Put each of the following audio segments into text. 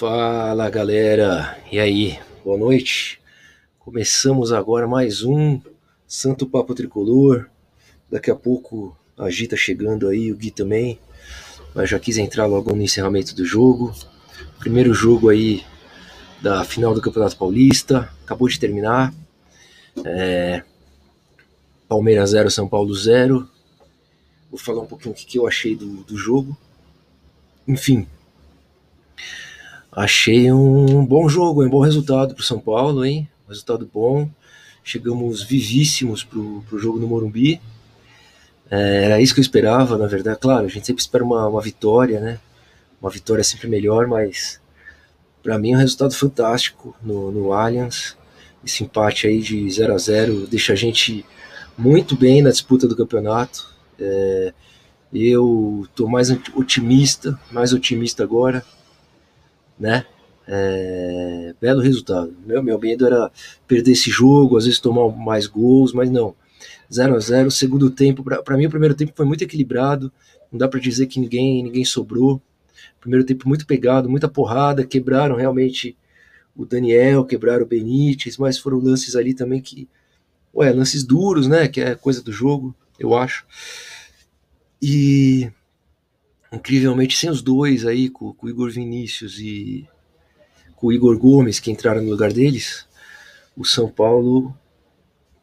Fala galera, e aí, boa noite. Começamos agora mais um Santo Papo Tricolor. Daqui a pouco a Gi tá chegando aí, o Gui também. Mas já quis entrar logo no encerramento do jogo. Primeiro jogo aí da final do Campeonato Paulista, acabou de terminar. É... Palmeiras 0, São Paulo 0. Vou falar um pouquinho o que eu achei do, do jogo. Enfim, Achei um bom jogo, um bom resultado para o São Paulo, hein? resultado bom. Chegamos vivíssimos para o jogo no Morumbi. É, era isso que eu esperava, na verdade. Claro, a gente sempre espera uma, uma vitória, né? Uma vitória sempre melhor, mas para mim é um resultado fantástico no, no Allianz. Esse empate aí de 0 a 0 deixa a gente muito bem na disputa do campeonato. É, eu estou mais otimista, mais otimista agora né? É, belo resultado. Meu, meu medo era perder esse jogo, às vezes tomar mais gols, mas não. 0 a 0 segundo tempo, para mim o primeiro tempo foi muito equilibrado, não dá para dizer que ninguém ninguém sobrou. Primeiro tempo muito pegado, muita porrada, quebraram realmente o Daniel, quebraram o Benítez, mas foram lances ali também que, ué, lances duros, né, que é coisa do jogo, eu acho. E incrivelmente sem os dois aí, com, com, o Igor Vinícius e com o Igor Gomes, que entraram no lugar deles, o São Paulo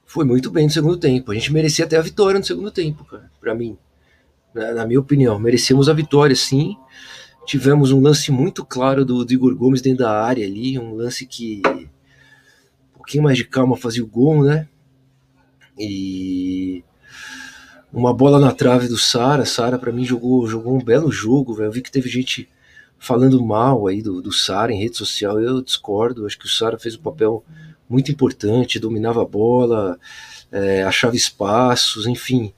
foi muito bem no segundo tempo. A gente merecia até a vitória no segundo tempo, cara, pra mim. Na, na minha opinião, merecemos a vitória, sim. Tivemos um lance muito claro do, do Igor Gomes dentro da área ali, um lance que um pouquinho mais de calma fazia o gol, né? E uma bola na trave do Sara. Sara, para mim, jogou, jogou um belo jogo. Véio. Eu vi que teve gente falando mal aí do, do Sara em rede social. Eu discordo. Acho que o Sara fez um papel muito importante, dominava a bola, é, achava espaços, enfim.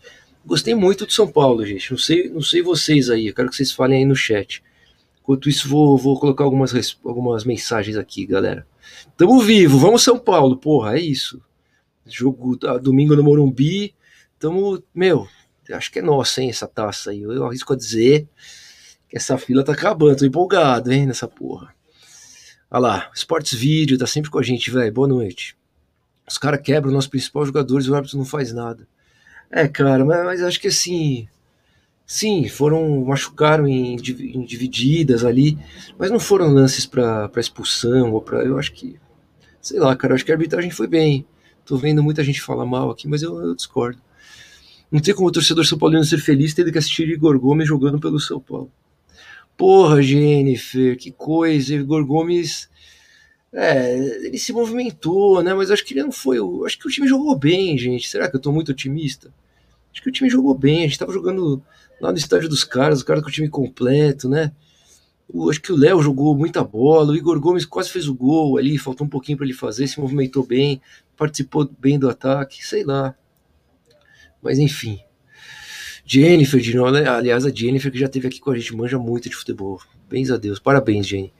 Gostei muito do São Paulo, gente. Não sei, não sei vocês aí. Eu quero que vocês falem aí no chat. Enquanto isso, vou, vou colocar algumas, algumas mensagens aqui, galera. Tamo vivo, vamos São Paulo, porra, é isso. Jogo domingo no Morumbi, Tamo, meu, acho que é nossa, hein, essa taça aí. Eu arrisco a dizer que essa fila tá acabando. Tô empolgado, hein, nessa porra. Olha lá, Sports Video tá sempre com a gente, velho. Boa noite. Os caras quebram nossos principais jogadores e o árbitro não faz nada. É, cara, mas, mas acho que assim. Sim, foram. machucaram em, em divididas ali, mas não foram lances para expulsão ou para. Eu acho que. Sei lá, cara, acho que a arbitragem foi bem. Tô vendo muita gente falar mal aqui, mas eu, eu discordo. Não tem como o torcedor São Paulino ser feliz tendo que assistir Igor Gomes jogando pelo São Paulo. Porra, Jennifer, que coisa. Igor Gomes. É, ele se movimentou, né? Mas acho que ele não foi. Acho que o time jogou bem, gente. Será que eu tô muito otimista? Acho que o time jogou bem. A gente tava jogando lá no estádio dos caras, os caras com o time completo, né? O, acho que o Léo jogou muita bola, o Igor Gomes quase fez o gol ali, faltou um pouquinho para ele fazer, se movimentou bem, participou bem do ataque, sei lá. Mas enfim. Jennifer de novo, né? aliás, a Jennifer que já esteve aqui com a gente, manja muito de futebol. Bens a Deus, parabéns, Jenny.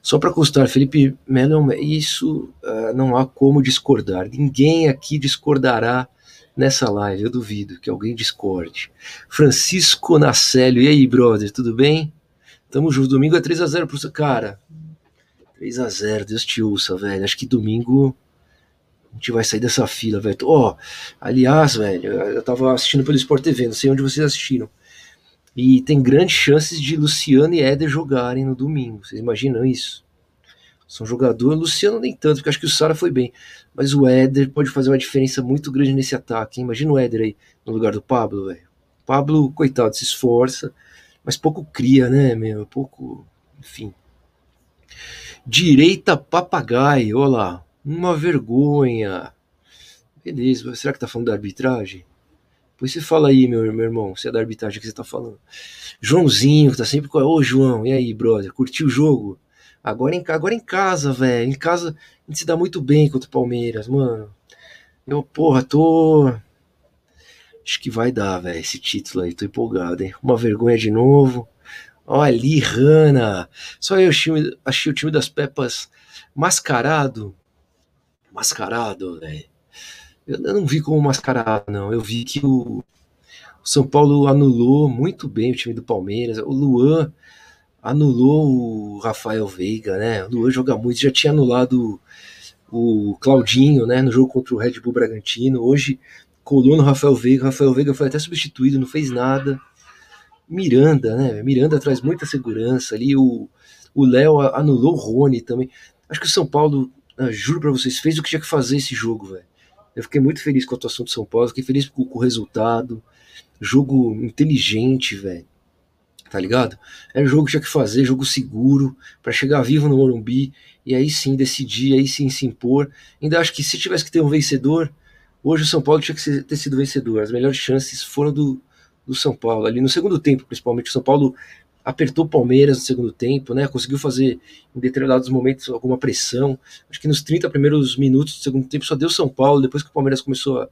Só para constar, Felipe Melo, isso uh, não há como discordar. Ninguém aqui discordará nessa live, eu duvido que alguém discorde. Francisco Nacélio, e aí, brother, tudo bem? Tamo junto, domingo é 3x0 pro cara. 3x0, Deus te ouça, velho. Acho que domingo a gente vai sair dessa fila, velho. Ó, oh, aliás, velho, eu tava assistindo pelo Sport TV, não sei onde vocês assistiram. E tem grandes chances de Luciano e Éder jogarem no domingo. Vocês imaginam isso? São jogadores, Luciano nem tanto, porque acho que o Sara foi bem. Mas o Éder pode fazer uma diferença muito grande nesse ataque. Hein? Imagina o Éder aí no lugar do Pablo, velho. Pablo, coitado, se esforça, mas pouco cria, né, meu? Pouco, enfim. Direita papagaio, olha lá. Uma vergonha. Beleza, será que tá falando da arbitragem? Pois você fala aí, meu, meu irmão, se é da arbitragem que você tá falando. Joãozinho, tá sempre com. Ô, João, e aí, brother? Curtiu o jogo? Agora em, agora em casa, velho. Em casa a gente se dá muito bem contra o Palmeiras, mano. Eu, porra, tô. Acho que vai dar, velho, esse título aí. Tô empolgado, hein? Uma vergonha de novo. Olha ali, Rana. Só eu achei, achei o time das Pepas mascarado mascarado, velho. Eu não vi como mascarado, não. Eu vi que o, São Paulo anulou muito bem o time do Palmeiras. O Luan, anulou o Rafael Veiga, né? O Luan joga muito, já tinha anulado o Claudinho, né, no jogo contra o Red Bull Bragantino. Hoje colou no Rafael Veiga, o Rafael Veiga foi até substituído, não fez nada. Miranda, né? Miranda traz muita segurança ali. O Léo anulou o Rony também. Acho que o São Paulo, ah, juro para vocês, fez o que tinha que fazer esse jogo, velho. Eu fiquei muito feliz com a atuação do São Paulo, fiquei feliz com, com o resultado. Jogo inteligente, velho tá ligado? Era o jogo que tinha que fazer, jogo seguro, para chegar vivo no Morumbi e aí sim decidir, aí sim se impor. Ainda acho que se tivesse que ter um vencedor, hoje o São Paulo tinha que ter sido vencedor. As melhores chances foram do, do São Paulo, ali no segundo tempo, principalmente. O São Paulo apertou o Palmeiras no segundo tempo, né? Conseguiu fazer em determinados momentos alguma pressão. Acho que nos 30 primeiros minutos do segundo tempo só deu São Paulo, depois que o Palmeiras começou a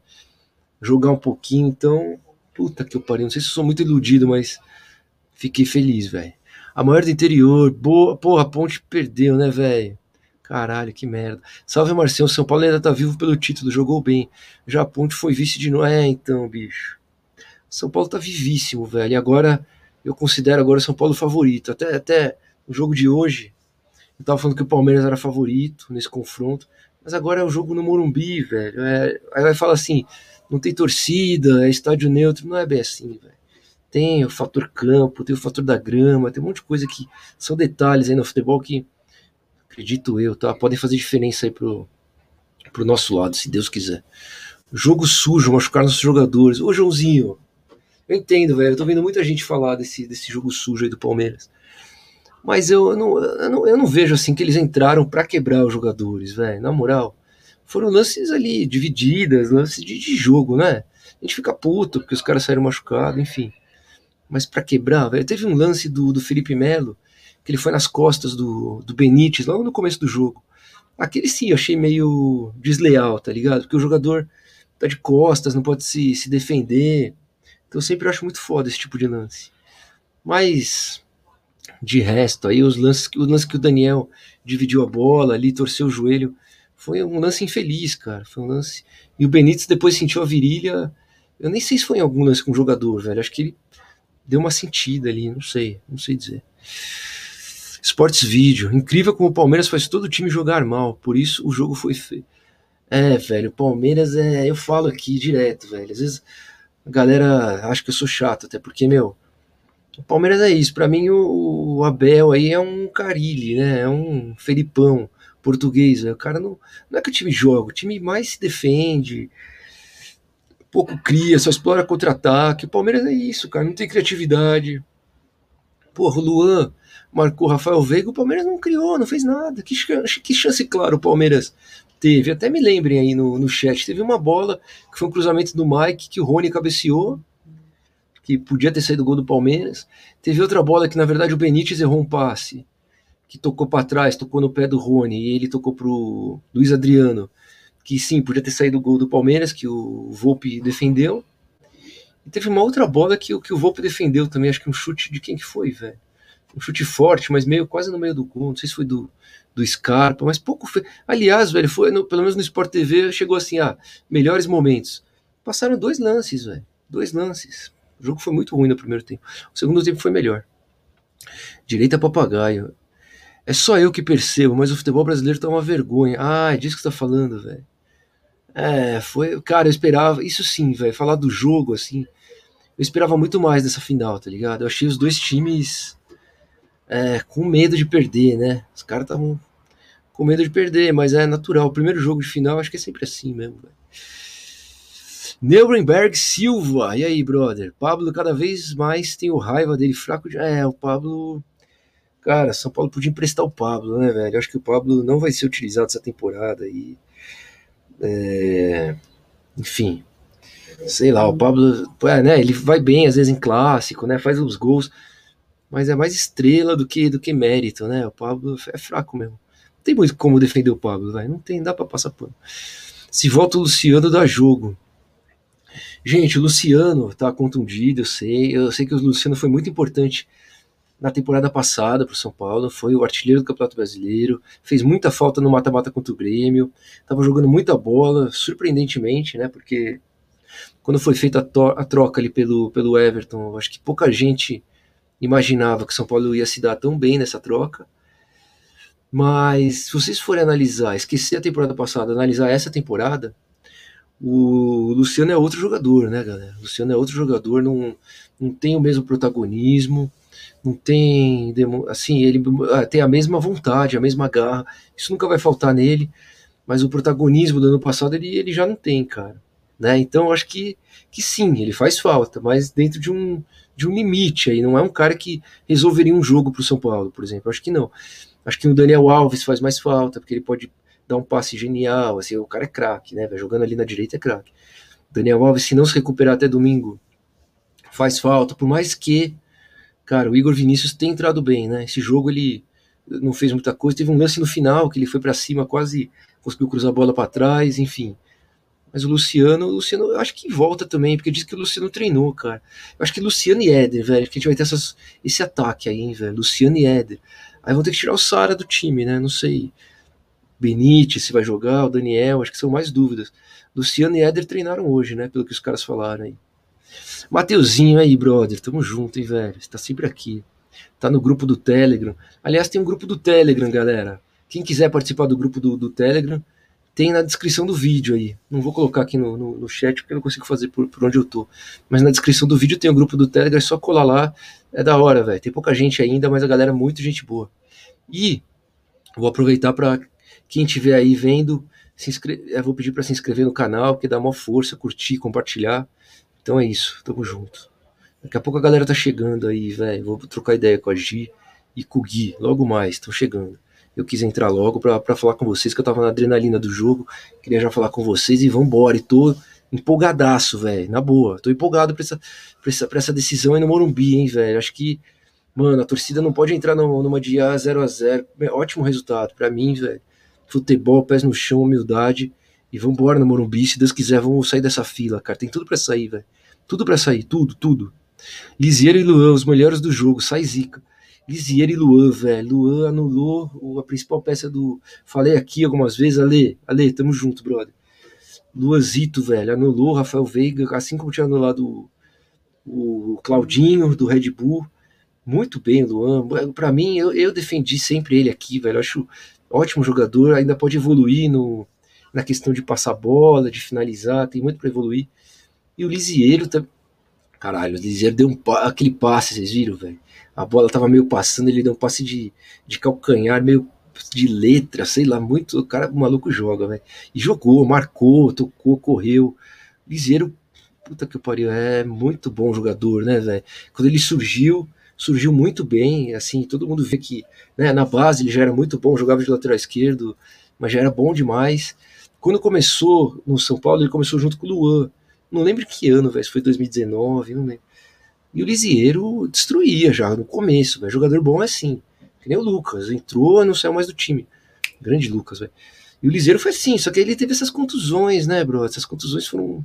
jogar um pouquinho. Então, puta que eu parei. Não sei se sou muito iludido, mas Fiquei feliz, velho. A maior do interior. Boa, porra, a ponte perdeu, né, velho? Caralho, que merda. Salve, Marcelo. São Paulo ainda tá vivo pelo título, jogou bem. Já a ponte foi vice de novo. É, então, bicho. São Paulo tá vivíssimo, velho. E agora, eu considero agora o São Paulo favorito. Até, até no jogo de hoje, eu tava falando que o Palmeiras era favorito nesse confronto. Mas agora é o jogo no Morumbi, velho. É, aí vai falar assim: não tem torcida, é estádio neutro. Não é bem assim, velho tem o fator campo, tem o fator da grama, tem um monte de coisa que são detalhes aí no futebol que, acredito eu, tá? Podem fazer diferença aí pro, pro nosso lado, se Deus quiser. Jogo sujo, machucar nossos jogadores. Ô, Joãozinho, eu entendo, velho. Eu tô vendo muita gente falar desse, desse jogo sujo aí do Palmeiras. Mas eu não, eu não, eu não vejo assim que eles entraram para quebrar os jogadores, velho. Na moral. Foram lances ali, divididas, lances de, de jogo, né? A gente fica puto porque os caras saíram machucados, enfim mas para quebrar, velho. Teve um lance do, do Felipe Melo, que ele foi nas costas do, do Benítez, logo no começo do jogo. Aquele sim, eu achei meio desleal, tá ligado? Porque o jogador tá de costas, não pode se, se defender. Então eu sempre acho muito foda esse tipo de lance. Mas, de resto, aí os lances, o lance que o Daniel dividiu a bola ali, torceu o joelho, foi um lance infeliz, cara. Foi um lance. E o Benítez depois sentiu a virilha. Eu nem sei se foi em algum lance com o jogador, velho. Acho que ele deu uma sentida ali, não sei, não sei dizer. Sports Video, incrível como o Palmeiras faz todo o time jogar mal, por isso o jogo foi feio. É, velho, o Palmeiras é, eu falo aqui direto, velho. Às vezes a galera acha que eu sou chato, até porque, meu, o Palmeiras é isso. Para mim, o, o, Abel aí é um Carilli, né? É um Felipão português. Né? O cara não, não é que o time joga, o time mais se defende, pouco cria, só explora contra-ataque. O Palmeiras é isso, cara, não tem criatividade. Porra, o Luan marcou Rafael Veiga, o Palmeiras não criou, não fez nada. Que que chance claro, o Palmeiras teve. Até me lembrem aí no, no chat, teve uma bola que foi um cruzamento do Mike que o Rony cabeceou, que podia ter saído o gol do Palmeiras. Teve outra bola que na verdade o Benítez errou um passe, que tocou para trás, tocou no pé do Rony e ele tocou pro Luiz Adriano que sim, podia ter saído o gol do Palmeiras, que o Volpe defendeu. E teve uma outra bola que, que o Volpe defendeu também, acho que um chute de quem que foi, velho? Um chute forte, mas meio quase no meio do gol, não sei se foi do, do Scarpa, mas pouco. Fe... Aliás, velho, foi no, pelo menos no Sport TV chegou assim, ah, melhores momentos. Passaram dois lances, velho. Dois lances. O jogo foi muito ruim no primeiro tempo. O segundo tempo foi melhor. Direita papagaio. É só eu que percebo, mas o futebol brasileiro tá uma vergonha. Ah, é disso que você tá falando, velho. É, foi. Cara, eu esperava. Isso sim, velho. Falar do jogo, assim. Eu esperava muito mais dessa final, tá ligado? Eu achei os dois times é, com medo de perder, né? Os caras estavam com medo de perder, mas é natural. O primeiro jogo de final, acho que é sempre assim mesmo, velho. Neurenberg Silva, e aí, brother? Pablo cada vez mais tem o raiva dele fraco de. É, o Pablo. Cara, São Paulo podia emprestar o Pablo, né, velho? Acho que o Pablo não vai ser utilizado essa temporada e é, enfim, sei lá, o Pablo, é, né, ele vai bem às vezes em clássico, né, faz os gols, mas é mais estrela do que do que mérito, né? O Pablo é fraco mesmo. Não tem muito como defender o Pablo, vai, não tem, dá para passar pano. Se volta o Luciano dá jogo. Gente, o Luciano tá contundido, eu sei, eu sei que o Luciano foi muito importante na temporada passada para o São Paulo, foi o artilheiro do Campeonato Brasileiro, fez muita falta no mata-mata contra o Grêmio, estava jogando muita bola, surpreendentemente, né? Porque quando foi feita a, a, troca ali pelo, pelo Everton, acho que pouca gente imaginava que São Paulo ia se dar tão bem nessa troca. Mas se vocês forem analisar, esquecer a temporada passada, analisar essa temporada, o Luciano é outro jogador, né, galera? O Luciano é outro jogador, não, não tem o mesmo protagonismo, não tem. Assim, ele ah, tem a mesma vontade, a mesma garra, isso nunca vai faltar nele, mas o protagonismo do ano passado ele, ele já não tem, cara. Né? Então acho que, que sim, ele faz falta, mas dentro de um, de um limite aí. Não é um cara que resolveria um jogo para o São Paulo, por exemplo. Acho que não. Acho que o Daniel Alves faz mais falta, porque ele pode dar um passe genial. Assim, o cara é craque, né? Jogando ali na direita é craque. Daniel Alves, se não se recuperar até domingo, faz falta. Por mais que, cara, o Igor Vinícius tem entrado bem, né? Esse jogo ele não fez muita coisa. Teve um lance no final que ele foi para cima, quase conseguiu cruzar a bola para trás, enfim. Mas o Luciano, o Luciano, eu acho que volta também, porque diz que o Luciano treinou, cara. Eu acho que Luciano e Éder, velho, que a gente vai ter essas, esse ataque aí, hein, velho. Luciano e Éder. Aí vão ter que tirar o Sara do time, né? Não sei. Benítez se vai jogar, o Daniel, acho que são mais dúvidas. Luciano e Éder treinaram hoje, né? Pelo que os caras falaram aí. Mateuzinho aí, brother, tamo junto, hein, velho. Você tá sempre aqui. Tá no grupo do Telegram. Aliás, tem um grupo do Telegram, galera. Quem quiser participar do grupo do, do Telegram, tem na descrição do vídeo aí. Não vou colocar aqui no, no, no chat porque eu não consigo fazer por, por, onde eu tô. Mas na descrição do vídeo tem o grupo do Telegram, é só colar lá. É da hora, velho. Tem pouca gente ainda, mas a galera é muito gente boa. E vou aproveitar para quem estiver aí vendo, se inscre... eu vou pedir para se inscrever no canal, porque dá uma força, curtir, compartilhar. Então é isso, tamo junto. Daqui a pouco a galera tá chegando aí, velho. Vou trocar ideia com a Gi e com o Gui, logo mais, estão chegando eu quis entrar logo para falar com vocês, que eu tava na adrenalina do jogo, queria já falar com vocês e vambora, e tô empolgadaço, velho, na boa, tô empolgado pra essa, pra essa, pra essa decisão aí no Morumbi, hein, velho, acho que, mano, a torcida não pode entrar numa de A 0 a 0 ótimo resultado, para mim, velho, futebol, pés no chão, humildade, e vambora no Morumbi, se Deus quiser, vamos sair dessa fila, cara, tem tudo para sair, velho, tudo para sair, tudo, tudo. Lisieiro e Luan, os melhores do jogo, sai zica. Lisier e Luan, velho. Luan anulou a principal peça do. Falei aqui algumas vezes, Ale, Ale, tamo junto, brother. Luanzito, velho, anulou Rafael Veiga, assim como tinha anulado o, Claudinho do Red Bull. Muito bem, Luan. Para mim, eu, eu defendi sempre ele aqui, velho. Eu acho ótimo jogador, ainda pode evoluir no, na questão de passar bola, de finalizar, tem muito para evoluir. E o Lisieiro também. Caralho, o Lisieiro deu um, aquele passe, vocês viram, velho? A bola tava meio passando, ele deu um passe de, de calcanhar, meio de letra, sei lá, muito. O cara, o maluco joga, velho. E jogou, marcou, tocou, correu. Liseiro, puta que pariu, é muito bom jogador, né, velho? Quando ele surgiu, surgiu muito bem, assim, todo mundo vê que, né, na base ele já era muito bom, jogava de lateral esquerdo, mas já era bom demais. Quando começou no São Paulo, ele começou junto com o Luan. Não lembro que ano, velho, se foi 2019, não lembro. E o Lisieiro destruía já no começo, velho. Jogador bom é assim. Que nem o Lucas. Entrou não saiu mais do time. Grande Lucas, velho. E o Lisieiro foi assim, só que ele teve essas contusões, né, bro? Essas contusões foram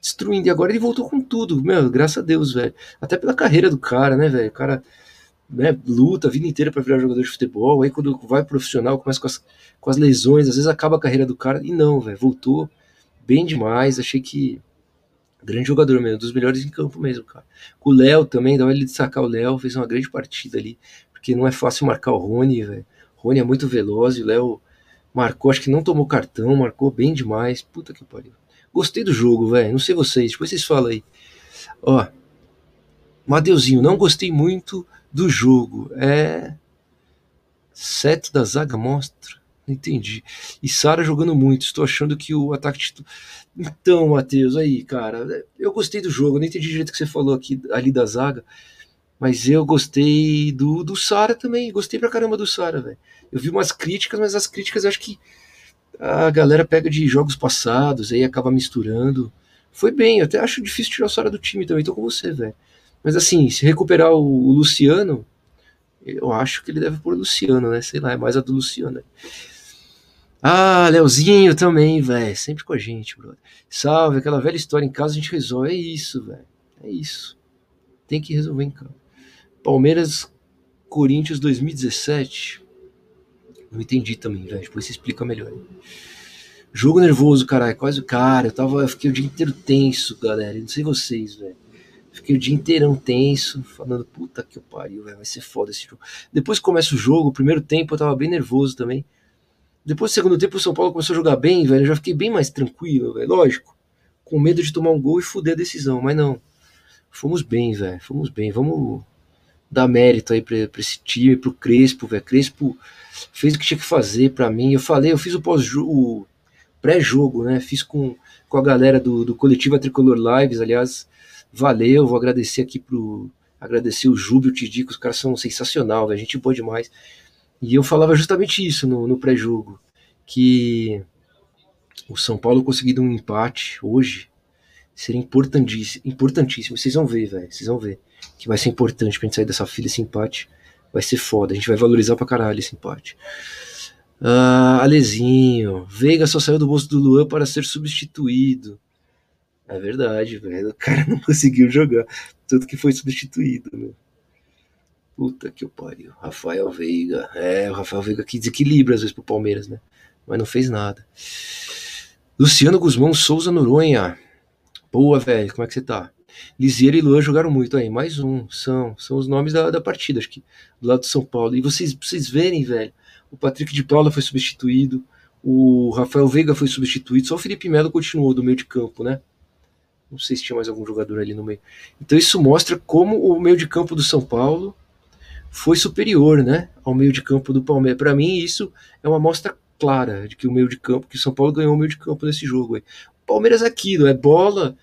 destruindo. E agora ele voltou com tudo, meu, graças a Deus, velho. Até pela carreira do cara, né, velho? O cara né, luta a vida inteira para virar jogador de futebol. Aí quando vai profissional, começa com as, com as lesões, às vezes acaba a carreira do cara. E não, velho, voltou bem demais. Achei que Grande jogador mesmo, dos melhores em campo mesmo, cara. O Léo também, dá ele de sacar o Léo, fez uma grande partida ali, porque não é fácil marcar o Rony, velho. Rony é muito veloz e o Léo marcou, acho que não tomou cartão, marcou bem demais. Puta que pariu. Gostei do jogo, velho. Não sei vocês, depois vocês falam aí. Ó, Madeuzinho, não gostei muito do jogo. É. Sete da zaga mostra. Entendi. E Sara jogando muito. Estou achando que o ataque. Então, Matheus, aí, cara, eu gostei do jogo. não entendi direito o que você falou aqui ali da zaga. Mas eu gostei do, do Sara também. Gostei pra caramba do Sara, velho. Eu vi umas críticas, mas as críticas eu acho que a galera pega de jogos passados, aí acaba misturando. Foi bem, eu até acho difícil tirar o Sara do time também, tô com você, velho. Mas assim, se recuperar o, o, Luciano, eu acho que ele deve pôr o Luciano, né? Sei lá, é mais a do Luciano. Ah, Leozinho também, velho. Sempre com a gente, brother. Salve, aquela velha história em casa a gente resolve. É isso, velho. É isso. Tem que resolver em casa. Palmeiras, Corinthians 2017. Não entendi também, velho. Depois você explica melhor. Jogo nervoso, caralho. Quase o cara. Eu, tava, eu fiquei o dia inteiro tenso, galera. Não sei vocês, velho. Fiquei o dia inteirão tenso, falando, puta que pariu, véio, vai ser foda esse jogo. Depois começa o jogo, o primeiro tempo eu tava bem nervoso também. Depois do segundo tempo o São Paulo começou a jogar bem, velho. Eu já fiquei bem mais tranquilo, velho. Lógico. Com medo de tomar um gol e fuder a decisão, mas não. Fomos bem, velho. Fomos bem. Vamos dar mérito aí pra, pra esse time, pro Crespo, velho. Crespo fez o que tinha que fazer para mim. Eu falei, eu fiz o pós-jogo, pré-jogo, né? Fiz com, com a galera do, do Coletivo Tricolor Lives, aliás, valeu, vou agradecer aqui pro agradecer o Júbio, o Tidico, os caras são sensacional, velho, gente boa demais. E eu falava justamente isso no, no pré-jogo, que o São Paulo conseguindo um empate hoje seria importantíssimo, importantíssimo. Vocês vão ver, velho, vocês vão ver que vai ser importante pra gente sair dessa fila esse empate. Vai ser foda, a gente vai valorizar pra caralho esse empate. Ah, Alezinho, Veiga só saiu do bolso do Luan para ser substituído. É verdade, velho. O cara não conseguiu jogar. Tanto que foi substituído, né? Puta que o pariu. Rafael Veiga. É, o Rafael Veiga que desequilibra às vezes pro Palmeiras, né? Mas não fez nada. Luciano Guzmão Souza Noronha. Boa, velho. Como é que você tá? Lisieiro e Luan jogaram muito aí. Mais um. São, são os nomes da, da partida, acho que. Do lado do São Paulo. E vocês, vocês verem, velho. O Patrick de Paula foi substituído. O Rafael Veiga foi substituído. Só o Felipe Melo continuou do meio de campo, né? Não sei se tinha mais algum jogador ali no meio. Então isso mostra como o meio de campo do São Paulo foi superior, né, ao meio de campo do Palmeiras. Para mim isso é uma mostra clara de que o meio de campo, que o São Paulo ganhou o meio de campo nesse jogo. Aí. O Palmeiras é aquilo, é bola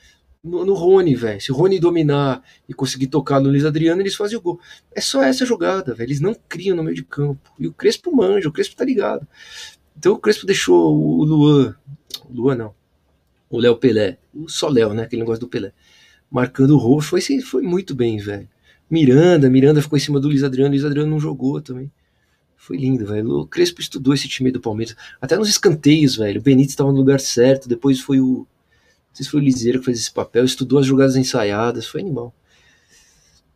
no, no Rony, velho. Se o Rony dominar e conseguir tocar no Luiz Adriano, eles fazem o gol. É só essa jogada, velho. Eles não criam no meio de campo. E o Crespo manja, o Crespo tá ligado. Então o Crespo deixou o Luan, o Luan não, o Léo Pelé, o só Léo, né? Aquele negócio do Pelé. Marcando o roxo, foi, foi muito bem, velho. Miranda, Miranda ficou em cima do Luiz Adriano, Luiz Adriano não jogou também. Foi lindo, velho. O Crespo estudou esse time do Palmeiras. Até nos escanteios, velho. O Benítez estava no lugar certo. Depois foi o. Não sei se foi o Liseiro que fez esse papel. Estudou as jogadas ensaiadas. Foi animal.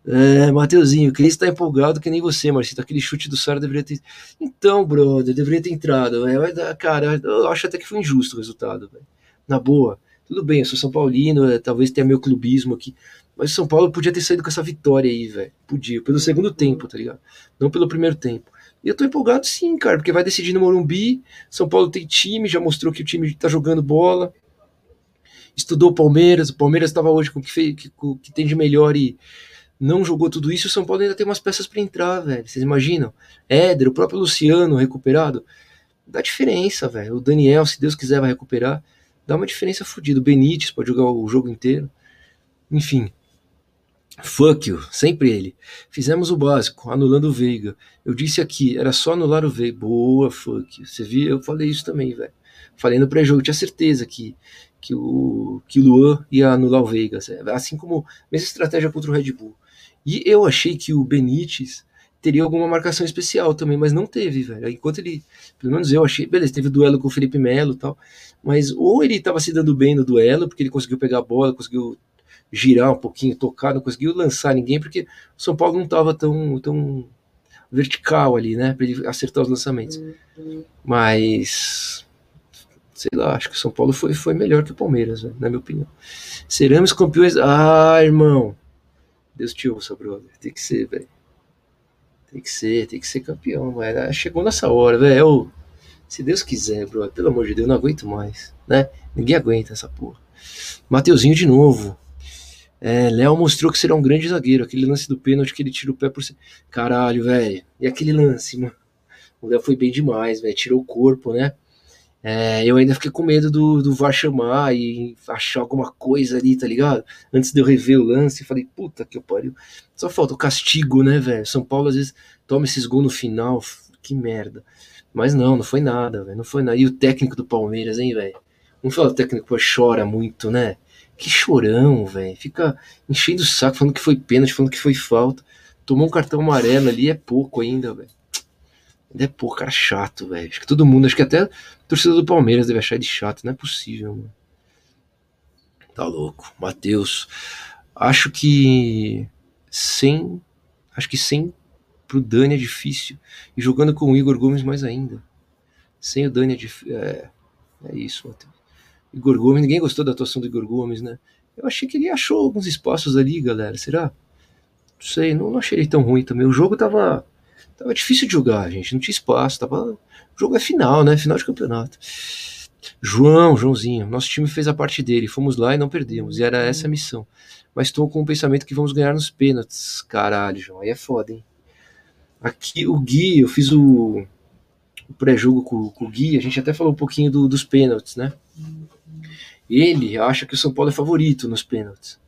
É, Mateuzinho, o Cris tá empolgado que nem você, Marcito. Aquele chute do Sara deveria ter. Então, brother, deveria ter entrado. Véio. Cara, eu acho até que foi injusto o resultado, velho na boa. Tudo bem, eu sou São Paulino, é, talvez tenha meu clubismo aqui. Mas o São Paulo podia ter saído com essa vitória aí, velho. Podia, pelo segundo tempo, tá ligado? Não pelo primeiro tempo. E eu tô empolgado sim, cara, porque vai decidir no Morumbi. São Paulo tem time, já mostrou que o time tá jogando bola. Estudou o Palmeiras, o Palmeiras estava hoje com o que, fez, que, com que tem de melhor e não jogou tudo isso. O São Paulo ainda tem umas peças para entrar, velho. Vocês imaginam? Éder, o próprio Luciano recuperado. Dá diferença, velho. O Daniel, se Deus quiser, vai recuperar dá uma diferença fodida. O Benítez pode jogar o jogo inteiro. Enfim. Fuck you, sempre ele. Fizemos o básico, anulando o Veiga. Eu disse aqui, era só anular o Veiga. Boa, fuck you. Você viu? Eu falei isso também, velho. Falei no pré-jogo, tinha certeza que, que, o, que Luan ia anular o Veiga. Assim como mesma estratégia contra o Red Bull. E eu achei que o Benítez teria alguma marcação especial também, mas não teve, velho. Enquanto ele, pelo menos eu achei, beleza, teve duelo com o Felipe Melo e tal, mas ou ele estava se dando bem no duelo, porque ele conseguiu pegar a bola, conseguiu girar um pouquinho, tocar, não conseguiu lançar ninguém, porque o São Paulo não estava tão, tão vertical ali, né, para ele acertar os lançamentos. Mas sei lá, acho que o São Paulo foi, foi melhor que o Palmeiras, véio, na minha opinião. Seremos campeões. Ah, irmão. Deus te ouça, brother. Tem que ser, velho. Tem que ser, tem que ser campeão, velho. Chegou nessa hora, velho. Se Deus quiser, bro, pelo amor de Deus, não aguento mais, né? Ninguém aguenta essa porra. Mateuzinho de novo. É, Léo mostrou que será um grande zagueiro. Aquele lance do pênalti que ele tira o pé por. Caralho, velho. E aquele lance, mano. O Léo foi bem demais, velho. Tirou o corpo, né? É, eu ainda fiquei com medo do, do VAR chamar e achar alguma coisa ali, tá ligado? Antes de eu rever o lance, falei, puta que pariu. Só falta o castigo, né, velho? São Paulo às vezes toma esses gols no final, que merda. Mas não, não foi nada, velho. Não foi nada. E o técnico do Palmeiras, hein, velho? Não fala o técnico pô, chora muito, né? Que chorão, velho. Fica enchendo o saco, falando que foi pênalti, falando que foi falta. Tomou um cartão amarelo ali, é pouco ainda, velho. Ainda é pouco, cara chato, velho. Acho que todo mundo, acho que até torcedor do Palmeiras deve achar ele chato. Não é possível, mano. Tá louco. Matheus. Acho que sem. Acho que sem pro Dani é difícil. E jogando com o Igor Gomes mais ainda. Sem o Dani é difícil. É, é isso, Matheus. Igor Gomes, ninguém gostou da atuação do Igor Gomes, né? Eu achei que ele achou alguns espaços ali, galera. Será? Não sei, não, não achei ele tão ruim também. O jogo tava, tava difícil de jogar, gente. Não tinha espaço. Tava, o jogo é final, né? Final de campeonato. João, Joãozinho, nosso time fez a parte dele. Fomos lá e não perdemos. E era essa a missão. Mas estou com o pensamento que vamos ganhar nos pênaltis. Caralho, João. Aí é foda, hein? Aqui o Gui, eu fiz o, o pré-jogo com, com, o Gui. A gente até falou um pouquinho do, dos pênaltis, né? Ele acha que o São Paulo é favorito nos pênaltis.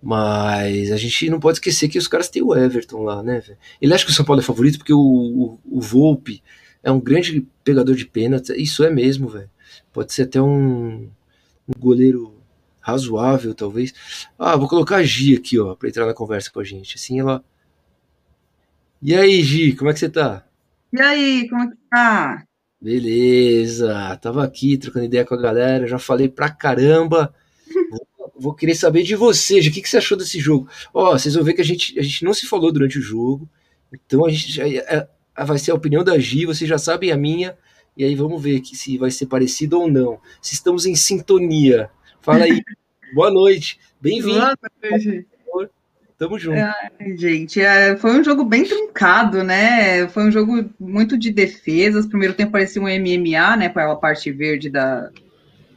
Mas a gente não pode esquecer que os caras têm o Everton lá, né? Ele acha que o São Paulo é favorito porque o, o, o Volpe é um grande pegador de pênaltis. Isso é mesmo, velho. Pode ser até um, um, goleiro razoável, talvez. Ah, vou colocar a Gi aqui, ó, pra entrar na conversa com a gente. Assim ela. E aí, Gi, como é que você tá? E aí, como é que tá? Beleza, tava aqui trocando ideia com a galera, já falei pra caramba. vou, vou querer saber de você, o que, que você achou desse jogo? Ó, vocês vão ver que a gente, a gente não se falou durante o jogo, então a gente é, é, vai ser a opinião da Gi, vocês já sabem a minha, e aí vamos ver que, se vai ser parecido ou não. Se estamos em sintonia. Fala aí. Boa noite. Bem-vindo. Boa noite. Tamo junto. Ai, gente, é, foi um jogo bem truncado, né? Foi um jogo muito de defesas. Primeiro tempo parecia um MMA, né? Para a parte verde da,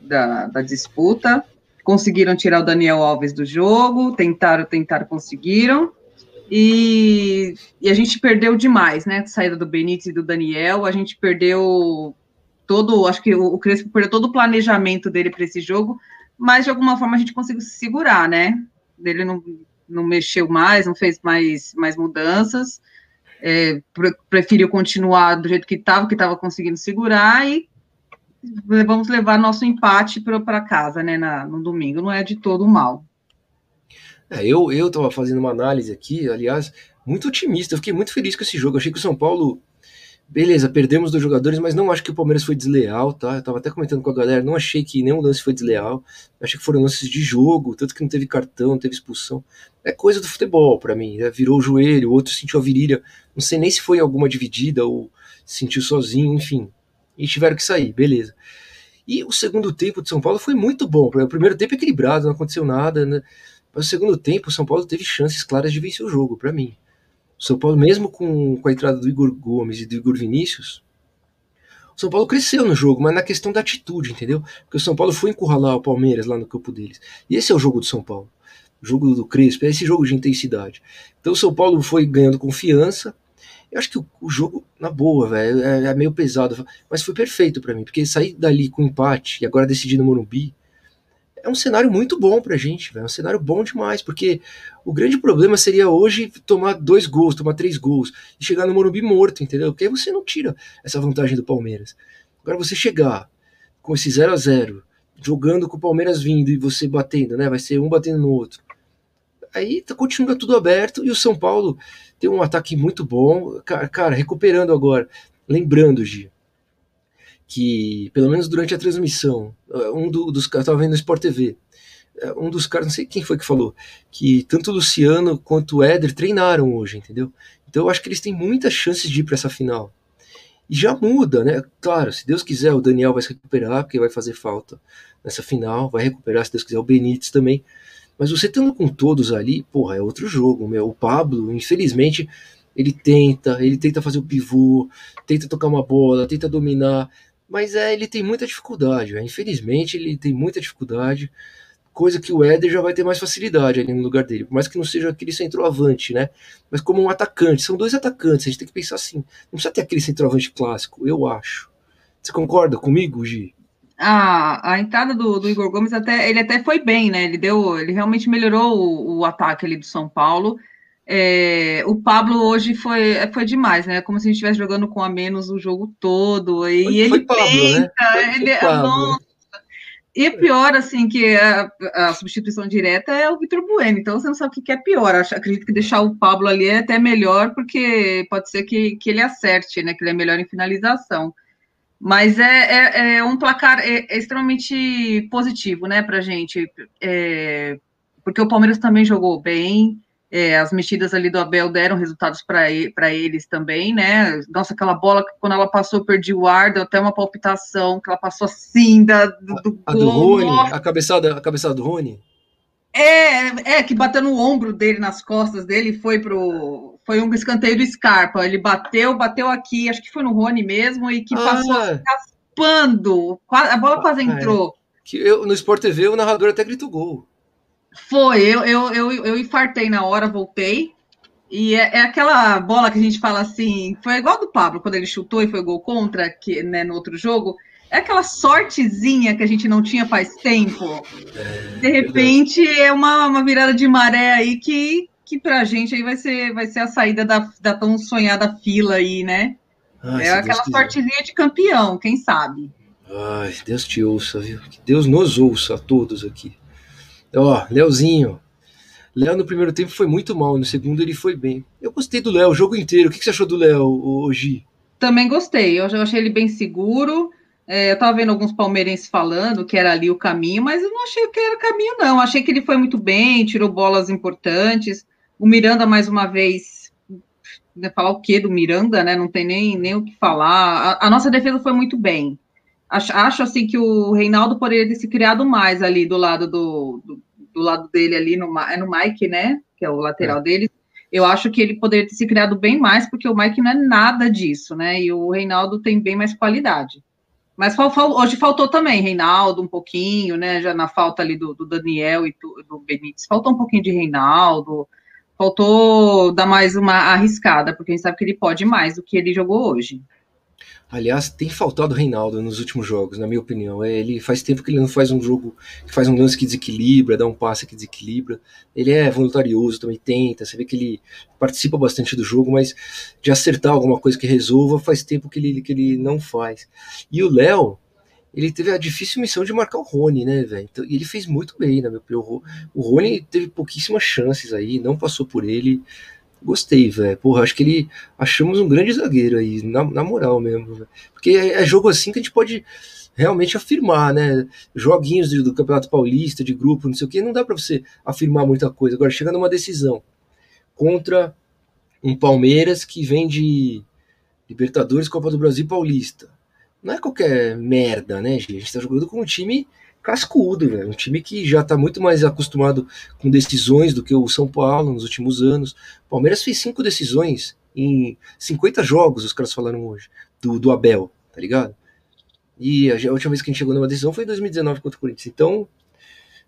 da, da, disputa. Conseguiram tirar o Daniel Alves do jogo, tentaram, tentaram, conseguiram. E, e a gente perdeu demais, né? Saída do Benítez e do Daniel, a gente perdeu todo, acho que o, Crespo perdeu todo o planejamento dele para esse jogo, mas de alguma forma a gente conseguiu se segurar, né? Ele não não mexeu mais, não fez mais, mais mudanças, é, preferiu continuar do jeito que estava, que estava conseguindo segurar, e vamos levar nosso empate para casa, né, na, no domingo. Não é de todo mal. É, eu estava fazendo uma análise aqui, aliás, muito otimista. Eu fiquei muito feliz com esse jogo. achei que o São Paulo beleza, perdemos dois jogadores, mas não acho que o Palmeiras foi desleal, tá? Eu tava até comentando com a galera, não achei que nenhum lance foi desleal. Achei que foram lances de jogo, tanto que não teve cartão, não teve expulsão. É coisa do futebol para mim, né? Virou o joelho, o outro sentiu a virilha. Não sei nem se foi alguma dividida ou sentiu sozinho, enfim. E tiveram que sair, beleza. E o segundo tempo de São Paulo foi muito bom. O primeiro tempo equilibrado, não aconteceu nada, né? Mas o segundo tempo, o São Paulo teve chances claras de vencer o jogo, para mim. O São Paulo, mesmo com, com a entrada do Igor Gomes e do Igor Vinícius, o São Paulo cresceu no jogo, mas na questão da atitude, entendeu? Porque o São Paulo foi encurralar o Palmeiras lá no campo deles. E esse é o jogo do São Paulo. Jogo do Crespo, é esse jogo de intensidade. Então o São Paulo foi ganhando confiança. Eu acho que o, o jogo, na boa, velho, é, é, meio pesado. Mas foi perfeito para mim, porque sair dali com empate e agora decidir no Morumbi, é um cenário muito bom pra gente, é um cenário bom demais, porque o grande problema seria hoje tomar dois gols, tomar três gols e chegar no Morumbi morto, entendeu? Porque aí você não tira essa vantagem do Palmeiras. Agora você chegar com esse 0 a 0 jogando com o Palmeiras vindo e você batendo, né? Vai ser um batendo no outro. Aí tá, continua tudo aberto e o São Paulo tem um ataque muito bom. Cara, cara recuperando agora. Lembrando, Gi, que, pelo menos durante a transmissão, eh, um do, dos caras, estava vendo no Sport TV, eh, um dos caras, não sei quem foi que falou, que tanto o Luciano quanto o Éder treinaram hoje, entendeu? Então eu acho que eles têm muitas chances de ir para essa final. E já muda, né? Claro, se Deus quiser, o Daniel vai se recuperar, porque vai fazer falta nessa final, vai recuperar, se Deus quiser, o Benítez também. Mas você estando com todos ali, porra, é outro jogo, meu. O Pablo, infelizmente, ele tenta, ele tenta fazer o pivô, tenta tocar uma bola, tenta dominar, mas é, ele tem muita dificuldade, é. infelizmente ele tem muita dificuldade, coisa que o Éder já vai ter mais facilidade ali no lugar dele, por mais que não seja aquele centroavante, né? Mas como um atacante, são dois atacantes, a gente tem que pensar assim, não precisa ter aquele centroavante clássico, eu acho. Você concorda comigo, Gi? A, a entrada do, do, Igor Gomes até ele até foi bem, né? Ele deu, ele realmente melhorou o, o ataque ali do São Paulo. É, o Pablo hoje foi, foi demais, né? Como se a gente estivesse jogando com a menos o jogo todo. E foi, ele foi Pablo, tenta, né? Ele, Pablo. E é pior, assim, que a, a, substituição direta é o Vitor Bueno, então você não sabe o que é pior. Acho, acredito que deixar o Pablo ali é até melhor, porque pode ser que, que ele acerte, né? Que ele é melhor em finalização. Mas é, é, é um placar é, é extremamente positivo, né, pra gente. É, porque o Palmeiras também jogou bem, as mexidas ali do Abel deram resultados para eles também, né? Nossa, aquela bola, quando ela passou, perdi o ar, deu até uma palpitação, que ela passou assim da, do, do, a, a do Rony, a cabeçada, a cabeçada do Rony? É, é, que bateu no ombro dele, nas costas dele, foi pro. Foi um escanteio do Scarpa. Ele bateu, bateu aqui, acho que foi no Rony mesmo, e que ah. passou raspando. A bola quase ah, é. entrou. É. Que eu, no Sport TV, o narrador até gritou gol. Foi, eu, eu, eu, eu infartei na hora, voltei. E é, é, aquela bola que a gente fala assim, foi igual do Pablo, quando ele chutou e foi gol contra, que, né, no outro jogo. É aquela sortezinha que a gente não tinha faz tempo. De repente, é uma, uma virada de maré aí que, que pra gente aí vai ser, vai ser a saída da, da tão sonhada fila aí, né? Ai, é aquela sortezinha de campeão, quem sabe? Ai, Deus te ouça, viu? Que Deus nos ouça a todos aqui. Ó, Leozinho. Léo no primeiro tempo foi muito mal, no segundo ele foi bem. Eu gostei do Léo o jogo inteiro. O que você achou do Léo, hoje? Também gostei. Eu achei ele bem seguro. É, eu tava vendo alguns palmeirenses falando que era ali o caminho, mas eu não achei que era o caminho, não. Achei que ele foi muito bem, tirou bolas importantes. O Miranda, mais uma vez, né, falar o que do Miranda, né? Não tem nem, nem o que falar. A, a nossa defesa foi muito bem. Acho, acho, assim que o Reinaldo poderia ter se criado mais ali do lado do, do, do lado dele ali no, é no Mike, né? Que é o lateral é. dele. Eu acho que ele poderia ter se criado bem mais, porque o Mike não é nada disso, né? E o Reinaldo tem bem mais qualidade. Mas hoje faltou também Reinaldo um pouquinho, né? Já na falta ali do, do Daniel e do, do Benítez, faltou um pouquinho de Reinaldo, faltou dar mais uma arriscada, porque a gente sabe que ele pode mais do que ele jogou hoje. Aliás, tem faltado o Reinaldo nos últimos jogos, na minha opinião. É, ele faz tempo que ele não faz um jogo que faz um lance que desequilibra, dá um passe que desequilibra. Ele é voluntarioso, também tenta. Você vê que ele participa bastante do jogo, mas de acertar alguma coisa que resolva, faz tempo que ele, que ele não faz. E o Léo, ele teve a difícil missão de marcar o Rony, né, velho? Então, e ele fez muito bem, na minha opinião. O Rony teve pouquíssimas chances aí, não passou por ele. Gostei, velho. Porra, acho que ele. Achamos um grande zagueiro aí, na, na moral mesmo. Véio. Porque é, é, jogo assim que a gente pode realmente afirmar, né? Joguinhos do, do Campeonato Paulista, de grupo, não sei o que, não dá para você afirmar muita coisa. Agora, chega numa decisão contra um Palmeiras que vem de Libertadores, Copa do Brasil Paulista. Não é qualquer merda, né, gente? A gente tá jogando com um time cascudo, velho. Um time que já está muito mais acostumado com decisões do que o São Paulo nos últimos anos. O Palmeiras fez cinco decisões em 50 jogos, os caras falaram hoje, do, do Abel, tá ligado? E a, a última vez que a gente chegou numa decisão foi em 2019 contra o Corinthians. Então,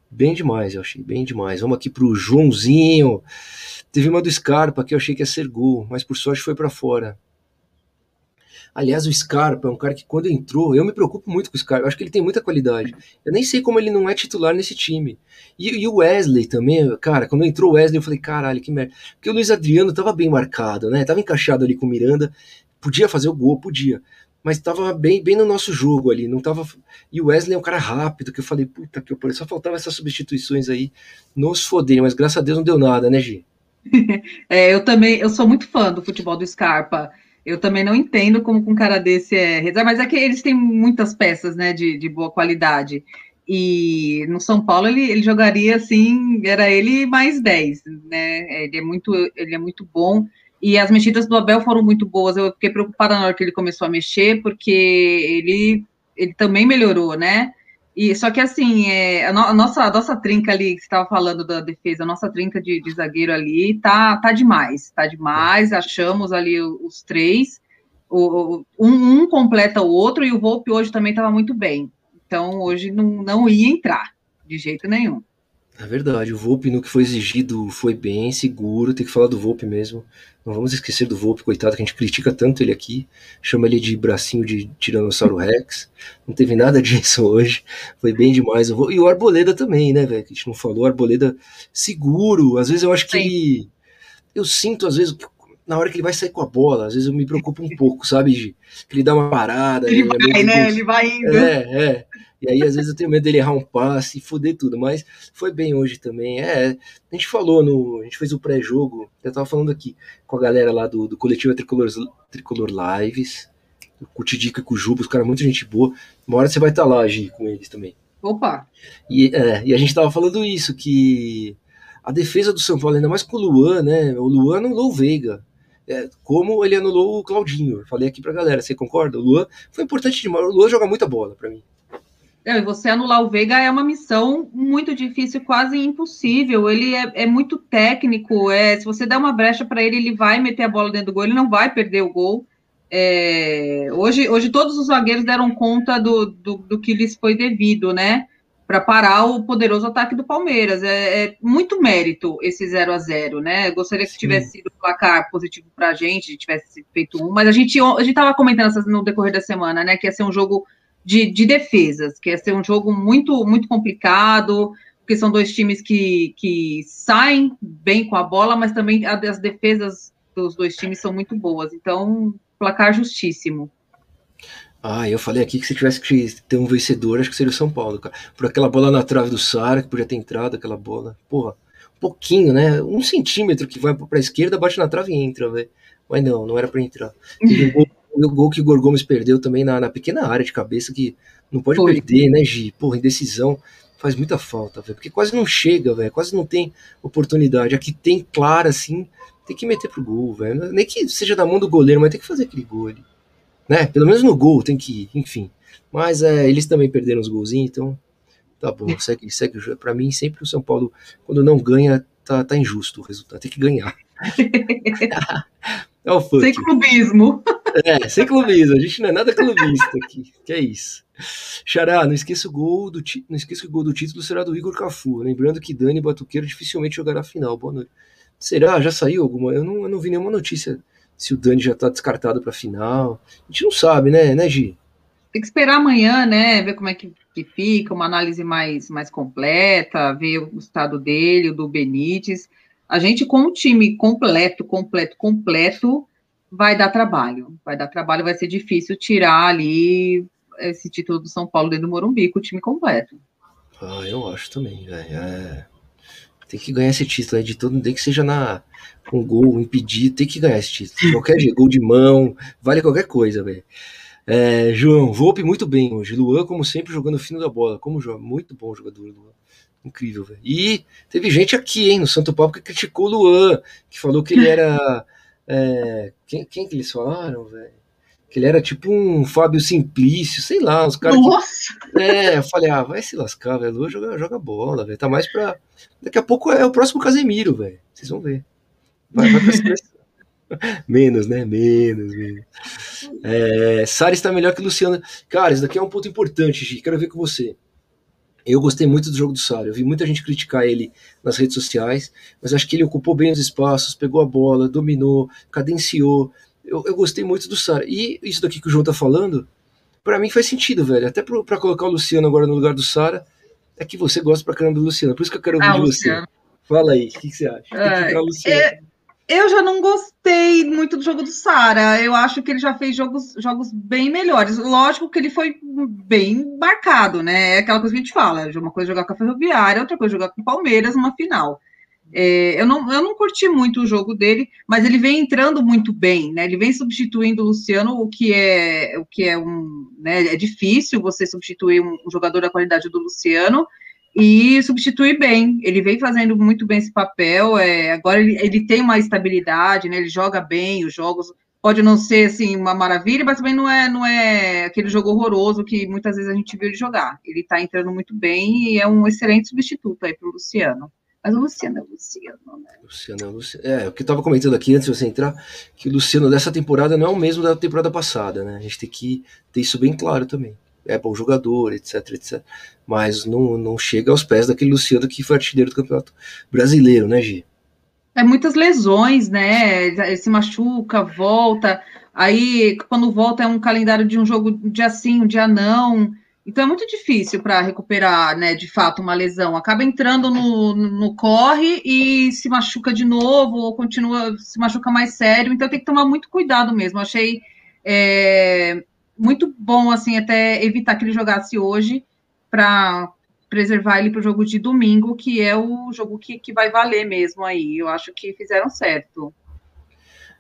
bem demais, eu achei, bem demais. Vamos aqui pro Joãozinho. Teve uma do Scarpa que eu achei que ia ser gol, mas por sorte foi para fora. Aliás, o Scarpa é um cara que quando entrou, eu me preocupo muito com o Scarpa, eu acho que ele tem muita qualidade. Eu nem sei como ele não é titular nesse time. E, o Wesley também, cara, quando entrou o Wesley eu falei, caralho, que merda. Porque o Luiz Adriano tava bem marcado, né? Tava encaixado ali com o Miranda, podia fazer o gol, podia. Mas tava bem, bem no nosso jogo ali, não tava. E o Wesley é um cara rápido, que eu falei, puta que eu só faltava essas substituições aí, nos foderem, mas graças a Deus não deu nada, né, Gi? é, eu também, eu sou muito fã do futebol do Scarpa. Eu também não entendo como com um cara desse é reserva, mas é que eles têm muitas peças, né, de, de boa qualidade. E no São Paulo ele, ele jogaria assim, era ele mais 10, né? Ele é muito, ele é muito bom. E as mexidas do Abel foram muito boas. Eu fiquei preocupada na hora que ele começou a mexer, porque ele, ele também melhorou, né? E, só que assim, é, a, no, a, nossa, a nossa trinca ali, que você estava falando da defesa, a nossa trinca de, de, zagueiro ali tá, tá demais, tá demais, achamos ali os, três, o, um, um, completa o outro, e o Volpe hoje também estava muito bem. Então hoje não, não ia entrar, de jeito nenhum. É verdade, o Volpe no que foi exigido foi bem seguro, tem que falar do Volpe mesmo. Não vamos esquecer do Volpe, coitado, que a gente critica tanto ele aqui, chama ele de bracinho de Tiranossauro Rex. Não teve nada disso hoje, foi bem demais. E o Arboleda também, né, velho? Que a gente não falou, o Arboleda seguro. Às vezes eu acho que ele. Eu sinto, às vezes, na hora que ele vai sair com a bola, às vezes eu me preocupo um pouco, sabe, Gi? Que ele dá uma parada. Ele, ele vai, é né? Ele vai indo. É, é. E aí, às vezes, eu tenho medo dele errar um passe e foder tudo. Mas foi bem hoje também. É, a gente falou no. A gente fez o pré-jogo. Eu tava falando aqui com a galera lá do, do coletivo Tricolor, Tricolor Lives. Com o Tidico e com o Juba, os caras, muita gente boa. Uma hora você vai estar tá lá, Gi, com eles também. Opa! E, é, e a gente tava falando isso, que a defesa do São Paulo, ainda mais com o Luan, né? O Luan anulou o Veiga. É, como ele anulou o Claudinho. Falei aqui pra galera, você concorda? O Luan foi importante demais. O Luan joga muita bola para mim. Você anular o Veiga é uma missão muito difícil, quase impossível. Ele é, é muito técnico. É, se você der uma brecha para ele, ele vai meter a bola dentro do gol, ele não vai perder o gol. É, hoje, hoje todos os zagueiros deram conta do, do, do que lhes foi devido, né? Para parar o poderoso ataque do Palmeiras. É, é, muito mérito esse 0 a 0 né? Gostaria que tivesse sido placar positivo para a gente, tivesse feito um, mas a gente a gente estava comentando no decorrer da semana, né? Que ia ser um jogo de, de defesas, que ia ser um jogo muito, muito complicado, porque são dois times que, que saem bem com a bola, mas também as defesas dos dois times são muito boas. Então, placar justíssimo. Ah, eu falei aqui que se tivesse que ter um vencedor, acho que seria o São Paulo, cara. Por aquela bola na trave do Sara, que podia ter entrado aquela bola. Porra, um pouquinho, né? Um centímetro que vai pra esquerda, bate na trave e entra, velho. Mas não, não era para entrar. Teve um gol o gol que o Igor Gomes perdeu também na, na pequena área de cabeça, que não pode Foi. perder, né, Gi? Porra, indecisão faz muita falta, velho. Porque quase não chega, velho. Quase não tem oportunidade. Aqui tem clara, assim, tem que meter pro gol, velho. Nem que seja da mão do goleiro, mas tem que fazer aquele gol ali. Né? Pelo menos no gol tem que ir, enfim. Mas é, eles também perderam os golzinhos, então tá bom, segue, segue o jogo. Pra mim, sempre o São Paulo, quando não ganha, tá, tá injusto o resultado. Tem que ganhar. É o funk. Sem clubismo. É, sem clubismo. A gente não é nada clubista aqui. Que é isso. Xará, não esqueça o gol do não esqueça que o gol do título será do Igor Cafu. Lembrando que Dani Batuqueiro dificilmente jogará a final. Boa noite. Será? Já saiu alguma? Eu não, eu não vi nenhuma notícia se o Dani já tá descartado para final. A gente não sabe, né, né, Gi? Tem que esperar amanhã, né? Ver como é que, que fica, uma análise mais, mais completa, ver o estado dele, o do Benítez. A gente, com o time completo, completo, completo, vai dar trabalho. Vai dar trabalho, vai ser difícil tirar ali esse título do São Paulo dentro do Morumbi com o time completo. Ah, eu acho também, velho. É... Tem que ganhar esse título aí de todo, nem que seja na com gol impedido, tem que ganhar esse título. Qualquer gol de mão, vale qualquer coisa, velho. É, João, Volpe muito bem hoje. Luan, como sempre, jogando fino da bola. Como joga? Muito bom jogador, Luan. Incrível, velho. E teve gente aqui, hein, no Santo Papo que criticou o Luan, que falou que ele era. É, quem, quem que eles falaram, velho? Que ele era tipo um Fábio Simplício, sei lá, os caras. Nossa! Que, é, eu falei, ah, vai se lascar, velho. Luan joga, joga bola, velho. Tá mais pra. Daqui a pouco é o próximo Casemiro, velho. Vocês vão ver. Vai, vai pra Menos, né? Menos, menos. É, Sara está melhor que Luciano. Cara, isso daqui é um ponto importante, Gi. Quero ver com você. Eu gostei muito do jogo do Sara. Eu vi muita gente criticar ele nas redes sociais, mas acho que ele ocupou bem os espaços, pegou a bola, dominou, cadenciou. Eu, eu gostei muito do Sara. E isso daqui que o João tá falando, para mim faz sentido, velho. Até para colocar o Luciano agora no lugar do Sara, é que você gosta pra caramba do Luciano. Por isso que eu quero ouvir ah, de você. Fala aí, o que, que, você acha? É, é, eu já não gostei muito do jogo do Sara. Eu acho que ele já fez jogos, jogos bem melhores. Lógico que ele foi bem marcado, né? É aquela coisa que a gente fala: uma coisa é jogar com a Ferroviária, outra coisa é jogar com o Palmeiras numa final. É, eu, não, eu não curti muito o jogo dele, mas ele vem entrando muito bem, né? Ele vem substituindo o Luciano, o que é o que é um, né? É difícil você substituir um, um jogador da qualidade do Luciano e substitui bem. Ele vem fazendo muito bem esse papel. É, agora ele, ele tem uma estabilidade, né? Ele joga bem os jogos. Pode não ser assim uma maravilha, mas também não é não é aquele jogo horroroso que muitas vezes a gente viu ele jogar. Ele está entrando muito bem e é um excelente substituto aí para o Luciano. Mas o Luciano é o Luciano, né? Luciano é o Luciano. É, o que eu estava comentando aqui antes de você entrar, que o Luciano dessa temporada não é o mesmo da temporada passada, né? A gente tem que ter isso bem claro também é bom jogador, etc, etc. Mas não, não chega aos pés daquele Luciano que foi artilheiro do campeonato brasileiro, né, Gi? É muitas lesões, né? Ele se machuca, volta. Aí, quando volta, é um calendário de um jogo um dia sim, um dia não. Então é muito difícil para recuperar, né, de fato, uma lesão. Acaba entrando no, no corre e se machuca de novo, ou continua, se machuca mais sério. Então tem que tomar muito cuidado mesmo. Achei é, muito bom, assim, até evitar que ele jogasse hoje para preservar ele para o jogo de domingo, que é o jogo que, que vai valer mesmo aí. Eu acho que fizeram certo.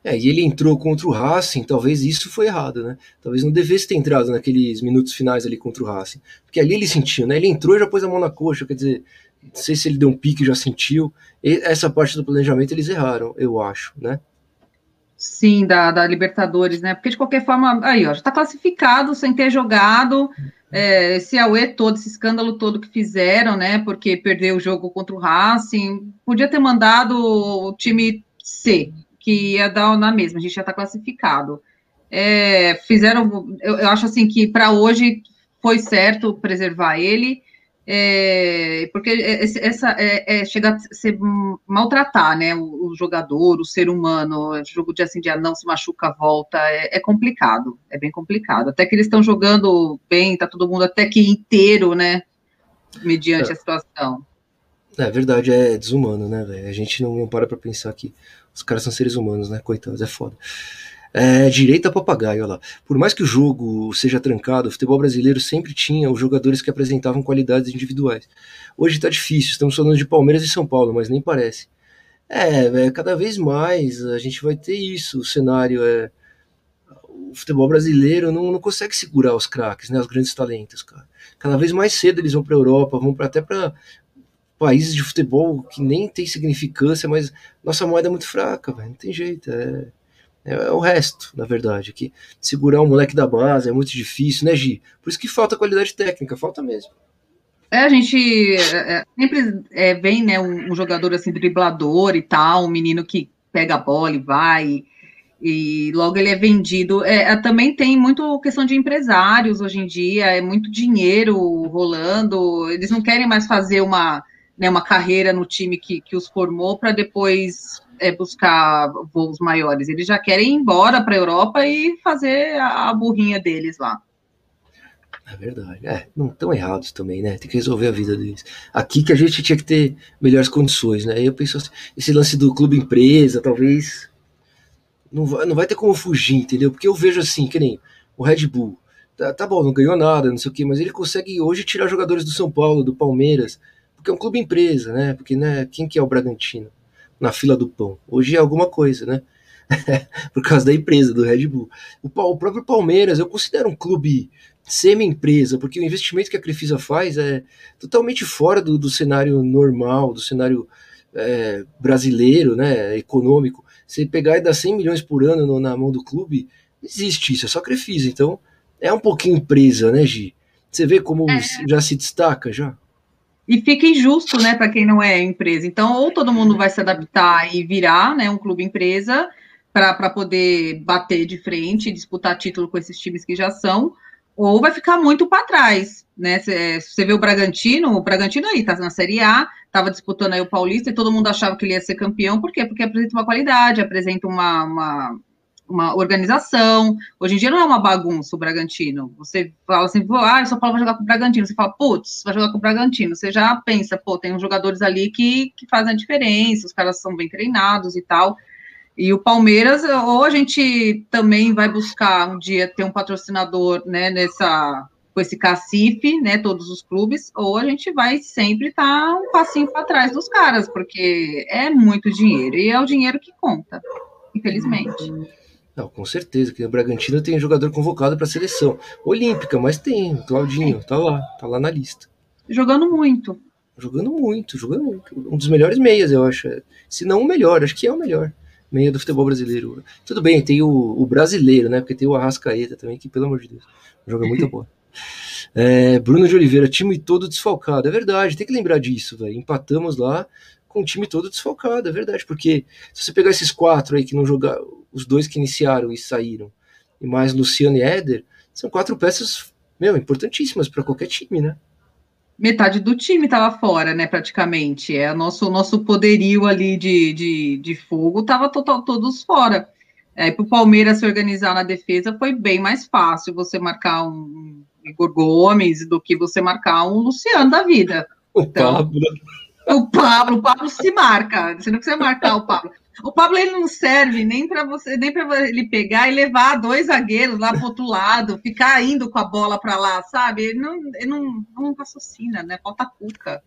É, e ele entrou contra o Racing, talvez isso foi errado, né? Talvez não devesse ter entrado naqueles minutos finais ali contra o Racing. Porque ali ele sentiu, né? Ele entrou e já pôs a mão na coxa, quer dizer, não sei se ele deu um pique já sentiu. E essa parte do planejamento eles erraram, eu acho, né? Sim, da, da Libertadores, né? Porque de qualquer forma, aí, ó, já está classificado sem ter jogado é, esse Aue todo, esse escândalo todo que fizeram, né? Porque perdeu o jogo contra o Racing. Podia ter mandado o time C, que ia dar na mesma, a gente já está classificado. É, fizeram, eu, eu acho assim que para hoje foi certo preservar ele. É, porque essa é, é, chega a ser maltratar, né, o, o, jogador, o ser humano, jogo de assim de não se machuca, volta, é, é, complicado, é bem complicado. Até que eles estão jogando bem, tá todo mundo até que inteiro, né, mediante a situação. É verdade, é desumano, né, velho? A gente não, não para pra pensar que os caras são seres humanos, né? Coitados, é foda. É, direito a papagaio, olha lá. Por mais que o jogo seja trancado, o futebol brasileiro sempre tinha os jogadores que apresentavam qualidades individuais. Hoje tá difícil, estamos falando de Palmeiras e São Paulo, mas nem parece. É, é cada vez mais a gente vai ter isso. O cenário é. O futebol brasileiro não, não consegue segurar os craques, né, os grandes talentos, cara. Cada vez mais cedo eles vão para a Europa, vão pra, até para países de futebol que nem tem significância, mas nossa moeda é muito fraca, velho. Não tem jeito. É é, é o resto, na verdade. Que segurar um moleque da base é muito difícil, né, Gi? Por isso que falta qualidade técnica, falta mesmo. É, a gente é, é sempre é, vem, né, um, um, jogador assim, driblador e tal, um menino que pega a bola e vai, e, e logo ele é vendido. É, é, também tem muito questão de empresários hoje em dia, é muito dinheiro rolando, eles não querem mais fazer uma, né, uma carreira no time que, que os formou para depois é, buscar voos maiores, eles já querem ir embora para a Europa e fazer a, burrinha deles lá. É verdade. É, não estão errados também, né? Tem que resolver a vida deles. Aqui que a gente tinha que ter melhores condições, né? Eu penso assim, esse lance do clube empresa, talvez não vai, não vai ter como fugir, entendeu? Porque eu vejo assim, que nem o Red Bull. Tá, tá bom, não ganhou nada, não sei o quê, mas ele consegue hoje tirar jogadores do São Paulo, do Palmeiras, porque é um clube empresa, né? Porque, né, quem que é o Bragantino? Na fila do pão. Hoje é alguma coisa, né? Por causa da empresa, do Red Bull. O, o próprio Palmeiras, eu considero um clube semi-empresa, porque o investimento que a Crefisa faz é totalmente fora do, do cenário normal, do cenário é, brasileiro, né, econômico. Você pegar e dar 100 milhões por ano no, na mão do clube, não existe isso, é só Crefisa. Então, é um pouquinho empresa, né, Gi? Você vê como é. já se destaca, já? E fica injusto, né, para quem não é empresa. Então, ou todo mundo vai se adaptar e virar, né, um clube empresa para poder bater de frente disputar título com esses times que já são, ou vai ficar muito para trás, né? Você vê o Bragantino, o Bragantino aí tá na Série A, estava disputando aí o Paulista e todo mundo achava que ele ia ser campeão, por quê? Porque apresenta uma qualidade, apresenta uma, uma uma organização. Hoje em dia não é uma bagunça o Bragantino. Você fala assim, ah, São Paulo vai jogar com o Bragantino. Você fala, putz, vai jogar com o Bragantino. Você já pensa, pô, tem uns jogadores ali que, que fazem a diferença, os caras são bem treinados e tal. E o Palmeiras, ou a gente também vai buscar um dia ter um patrocinador, né, nessa com esse cacife, né, todos os clubes, ou a gente vai sempre estar tá um passinho para trás dos caras, porque é muito dinheiro e é o dinheiro que conta, infelizmente. Não, com certeza, que o Bragantino tem jogador convocado para a seleção olímpica, mas tem, o Claudinho, tá lá, tá lá na lista. Jogando muito. Jogando muito, jogando muito. Um dos melhores meias, eu acho. Se não o melhor, acho que é o melhor meia do futebol brasileiro. Tudo bem, tem o, o brasileiro, né? Porque tem o Arrascaeta também, que, pelo amor de Deus, joga muito boa. É, Bruno de Oliveira, time todo desfalcado. É verdade, tem que lembrar disso, velho. Empatamos lá com o time todo desfalcado, é verdade. Porque se você pegar esses quatro aí que não jogaram os dois que iniciaram e saíram, e mais Luciano e Éder, são quatro peças, meu, importantíssimas para qualquer time, né? Metade do time estava fora, né, praticamente. É, o nosso, nosso poderio ali de, de, de fogo estava todos fora. É, para o Palmeiras se organizar na defesa foi bem mais fácil você marcar um Igor Gomes do que você marcar um Luciano da vida. O então, Pablo. O Pablo, o Pablo se marca. Você não precisa marcar o Pablo. O Pablo ele não serve nem para você, nem para ele pegar e levar dois zagueiros lá para outro lado, ficar indo com a bola para lá, sabe? Ele não, ele não, não raciocina, né? Falta cuca.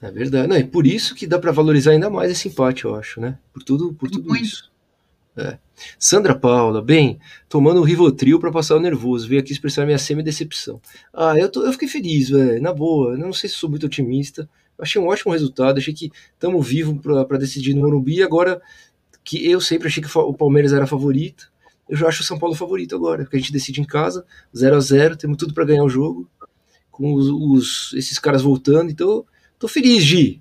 É verdade. Não, é por isso que dá para valorizar ainda mais esse empate, eu acho, né? Por tudo, por tudo Muito. isso. É. Sandra Paula, bem, tomando o Rivotril para passar o nervoso, veio aqui expressar minha semi-decepção. Ah, eu, tô, eu fiquei feliz, velho, na boa. Eu não sei se sou muito otimista, achei um ótimo resultado, achei que estamos vivos para decidir no Morumbi agora que eu sempre achei que o Palmeiras era favorito. Eu já acho o São Paulo favorito agora, porque a gente decide em casa, 0 a 0 temos tudo para ganhar o jogo, com os, os, esses caras voltando, então tô feliz, Gi.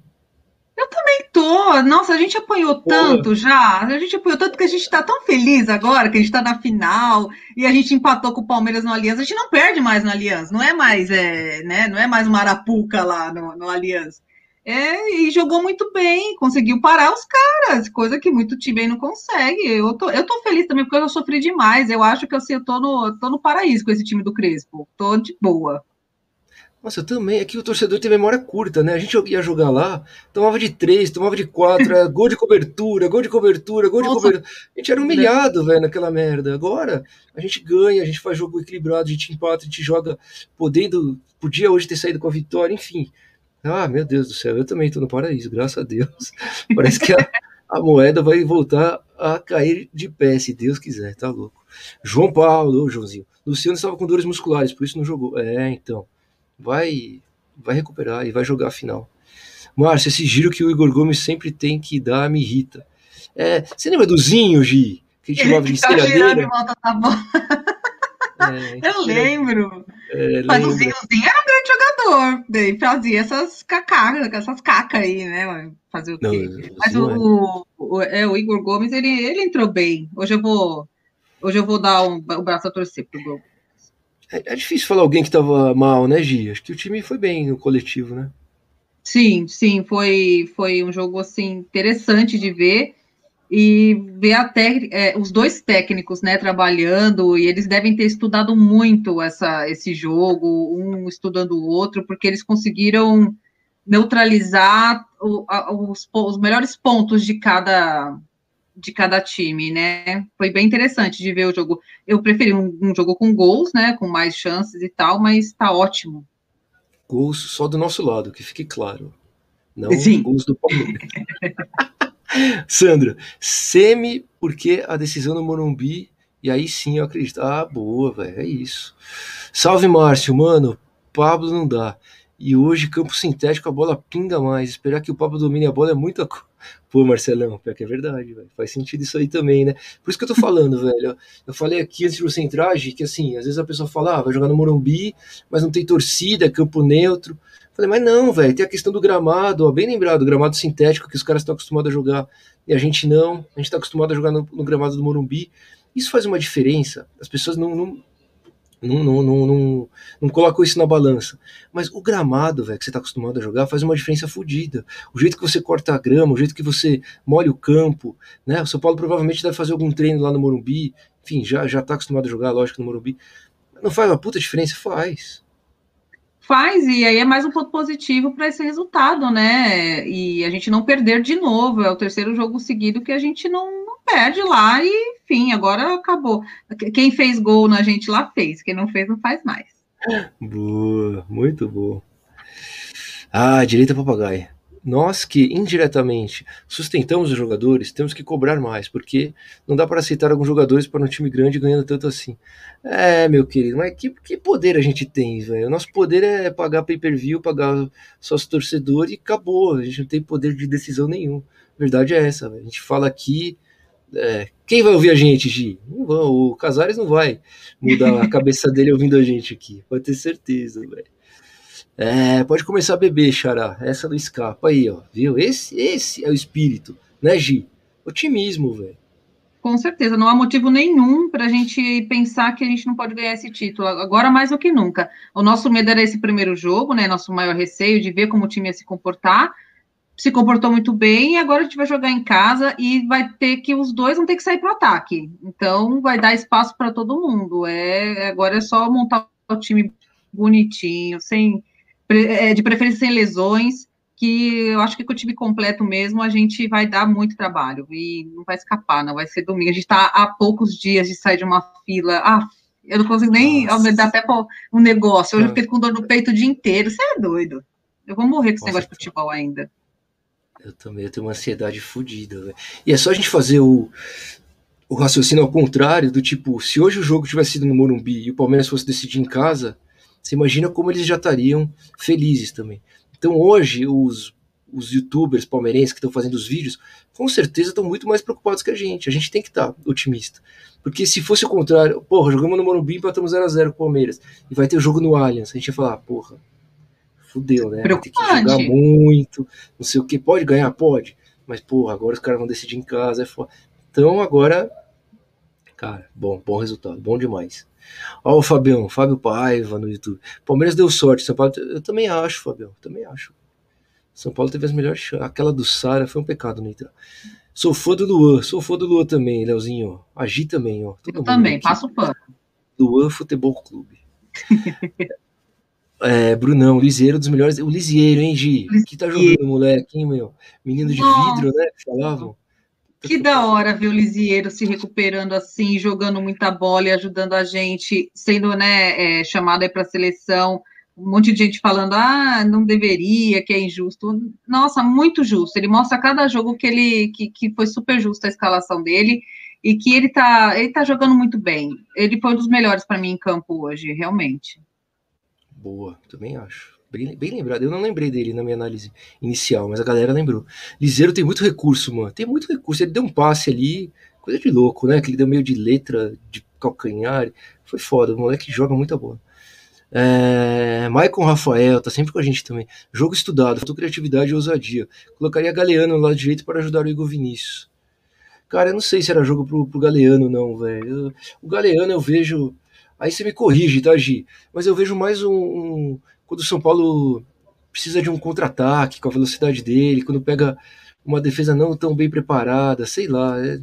Nossa, a gente apanhou tanto já. A gente apanhou tanto que a gente tá tão feliz agora que a gente tá na final e a gente empatou com o Palmeiras no Aliança. A gente não perde mais no Aliança. Não é mais, é, né? Não é mais uma arapuca lá no, no Aliança. É, e jogou muito bem, conseguiu parar os caras, coisa que muito time aí não consegue. Eu tô, eu tô feliz também porque eu sofri demais. Eu acho que assim, eu tô no, tô no paraíso com esse time do Crespo. Tô de boa. Nossa, eu também. Aqui o torcedor tem memória curta, né? A gente ia jogar lá, tomava de três, tomava de quatro, era gol de cobertura, gol de cobertura, gol de Nossa. cobertura. A gente era humilhado, velho, naquela merda. Agora, a gente ganha, a gente faz jogo equilibrado, a gente empata, a gente joga podendo. Podia hoje ter saído com a vitória, enfim. Ah, meu Deus do céu, eu também estou no paraíso, graças a Deus. Parece que a, a, moeda vai voltar a cair de pé, se Deus quiser, tá louco. João Paulo, ô Joãozinho. Luciano estava com dores musculares, por isso não jogou. É, então. Vai, vai recuperar e vai jogar a final. Márcio, esse giro que o Igor Gomes sempre tem que dar me irrita. É, você lembra do Zinho, Gi? Que a gente chamava de? De volta, tá bom. É, eu lembro. É, Mas o Zinho, o Zinho era um grande jogador. Daí fazia essas cacacas, essas cacas aí, né? Fazer o quê? Não, Mas o, o, é, o Igor Gomes, ele, ele entrou bem. Hoje eu vou, hoje eu vou dar um, o braço a torcer pro Gomes. É, é difícil falar alguém que estava mal, né, Gi? Acho que o time foi bem no coletivo, né? Sim, sim, foi, foi um jogo assim interessante de ver e ver até é, os dois técnicos né, trabalhando, e eles devem ter estudado muito essa, esse jogo, um estudando o outro, porque eles conseguiram neutralizar o, a, os, os, melhores pontos de cada de cada time, né? Foi bem interessante de ver o jogo. Eu preferi um, um jogo com gols, né? Com mais chances e tal, mas tá ótimo. Gols só do nosso lado, que fique claro. Não Sim. gols do Palmeiras. Sandra, semi porque a decisão no Morumbi, e aí sim eu acredito. Ah, boa, velho, é isso. Salve, Márcio, mano, Pablo não dá. E hoje, campo sintético, a bola pinga mais. Esperar que o Pablo domine a bola é muita coisa. Pô, Marcelão, pior que é verdade, velho. Faz sentido isso aí também, né? Por isso que eu tô falando, velho. Eu falei aqui antes de você entrar, que assim, às vezes a pessoa fala, ah, vai jogar no Morumbi, mas não tem torcida, campo neutro. Falei, mas não, velho, tem a questão do gramado, ó, bem lembrado, o gramado sintético que os caras estão acostumados a jogar e a gente não, a gente está acostumado a jogar no, no, gramado do Morumbi. Isso faz uma diferença. As pessoas não, não, não, não, não, não, não isso na balança. Mas o gramado, velho, que você está acostumado a jogar, faz uma diferença fodida. O jeito que você corta a grama, o jeito que você molha o campo, né? O São Paulo provavelmente deve fazer algum treino lá no Morumbi, enfim, já, já tá acostumado a jogar, lógico, no Morumbi. Não faz uma puta diferença? Faz faz, e aí é mais um ponto positivo para esse resultado, né? E a gente não perder de novo. É o terceiro jogo seguido que a gente não perde lá, e enfim, agora acabou. Quem fez gol na gente lá fez, quem não fez não faz mais. Boa, muito boa. Ah, direita papagaia nós que indiretamente sustentamos os jogadores temos que cobrar mais, porque não dá para aceitar alguns jogadores para um time grande ganhando tanto assim. É, meu querido, mas que, que poder a gente tem, velho? O nosso poder é pagar pay-per-view, pagar sócio torcedor e acabou. A gente não tem poder de decisão nenhum. A verdade é essa, véio. a gente fala aqui. É, quem vai ouvir a gente, Gi? Não vão, o Casares não vai mudar a cabeça dele ouvindo a gente aqui, pode ter certeza, velho. É, pode começar a beber, Xará. Essa não escapa aí, ó. Viu? Esse, esse é o espírito, né, Gi? Otimismo, velho. Com certeza, não há motivo nenhum para a gente pensar que a gente não pode ganhar esse título, agora mais do que nunca. O nosso medo era esse primeiro jogo, né? Nosso maior receio de ver como o time ia se comportar. Se comportou muito bem, e agora a gente vai jogar em casa e vai ter que os dois vão ter que sair para o ataque. Então vai dar espaço para todo mundo. É, agora é só montar o time bonitinho, sem é, de preferência sem lesões, que eu acho que com o time completo mesmo a gente vai dar muito trabalho e não vai escapar, não vai ser domingo. A gente está há poucos dias de sair de uma fila. Ah, eu não consigo nem dar até um negócio. Eu fiquei com dor no peito o dia inteiro. Você é doido. Eu vou morrer com esse negócio de futebol ainda. Eu também eu tenho uma ansiedade fodida. E é só a gente fazer o, o raciocínio ao contrário, do tipo, se hoje o jogo tivesse sido no Morumbi e o Palmeiras fosse decidir em casa, você imagina como eles já estariam felizes também. Então hoje os, os youtubers palmeirenses que estão fazendo os vídeos, com certeza estão muito mais preocupados que a gente. A gente tem que estar tá otimista. Porque se fosse o contrário, porra, jogamos no Morumbi e empatamos 0x0 com o Palmeiras, e vai ter o jogo no Allianz, a gente ia falar, porra, fudeu, né? Ter que jogar muito, não sei o que, pode ganhar? Pode. Mas, porra, agora os caras vão decidir em casa, é foda. Então agora, cara, bom, bom resultado, bom demais. Ó, o Fabião, Fábio Paiva no YouTube. Palmeiras deu sorte, São Paulo. Eu também acho, Fabião, também acho. São Paulo teve as melhores chances. Aquela do Sara foi um pecado não entrar. Sou fã do Luan, sou fã do Luan também, Leozinho. Agi também, ó. Todo Eu também, passo o pano. Luan Futebol Clube. é, Brunão, Liseiro dos melhores. O Lisieiro, hein, Gi? Que tá jogando, moleque, hein, meu? Menino de Nossa. vidro, né? Falavam. Que da hora ver o Lisieiro se recuperando assim, jogando muita bola e ajudando a gente, sendo né, é, chamado aí para a seleção. Um monte de gente falando, ah, não deveria, que é injusto. Nossa, muito justo. Ele mostra cada jogo que ele que, que foi super justo a escalação dele e que ele tá, ele tá jogando muito bem. Ele foi um dos melhores para mim em campo hoje, realmente. Boa, também acho. Bem, bem, lembrado. Eu não lembrei dele na minha análise inicial, mas a galera lembrou. Liseiro tem muito recurso, mano. Tem muito recurso. Ele deu um passe ali, coisa de louco, né? Que ele deu meio de letra, de calcanhar. Foi foda. O moleque joga muita bola. É, Maicon Rafael tá sempre com a gente também. Jogo estudado, faltou criatividade e ousadia. Colocaria Galeano no lado direito para ajudar o Igor Vinícius. Cara, eu não sei se era jogo pro, pro Galeano, não, velho. O Galeano eu vejo. Aí você me corrige, tá, Gi? Mas eu vejo mais um, um quando o São Paulo precisa de um contra-ataque com a velocidade dele, quando pega uma defesa não tão bem preparada, sei lá. É...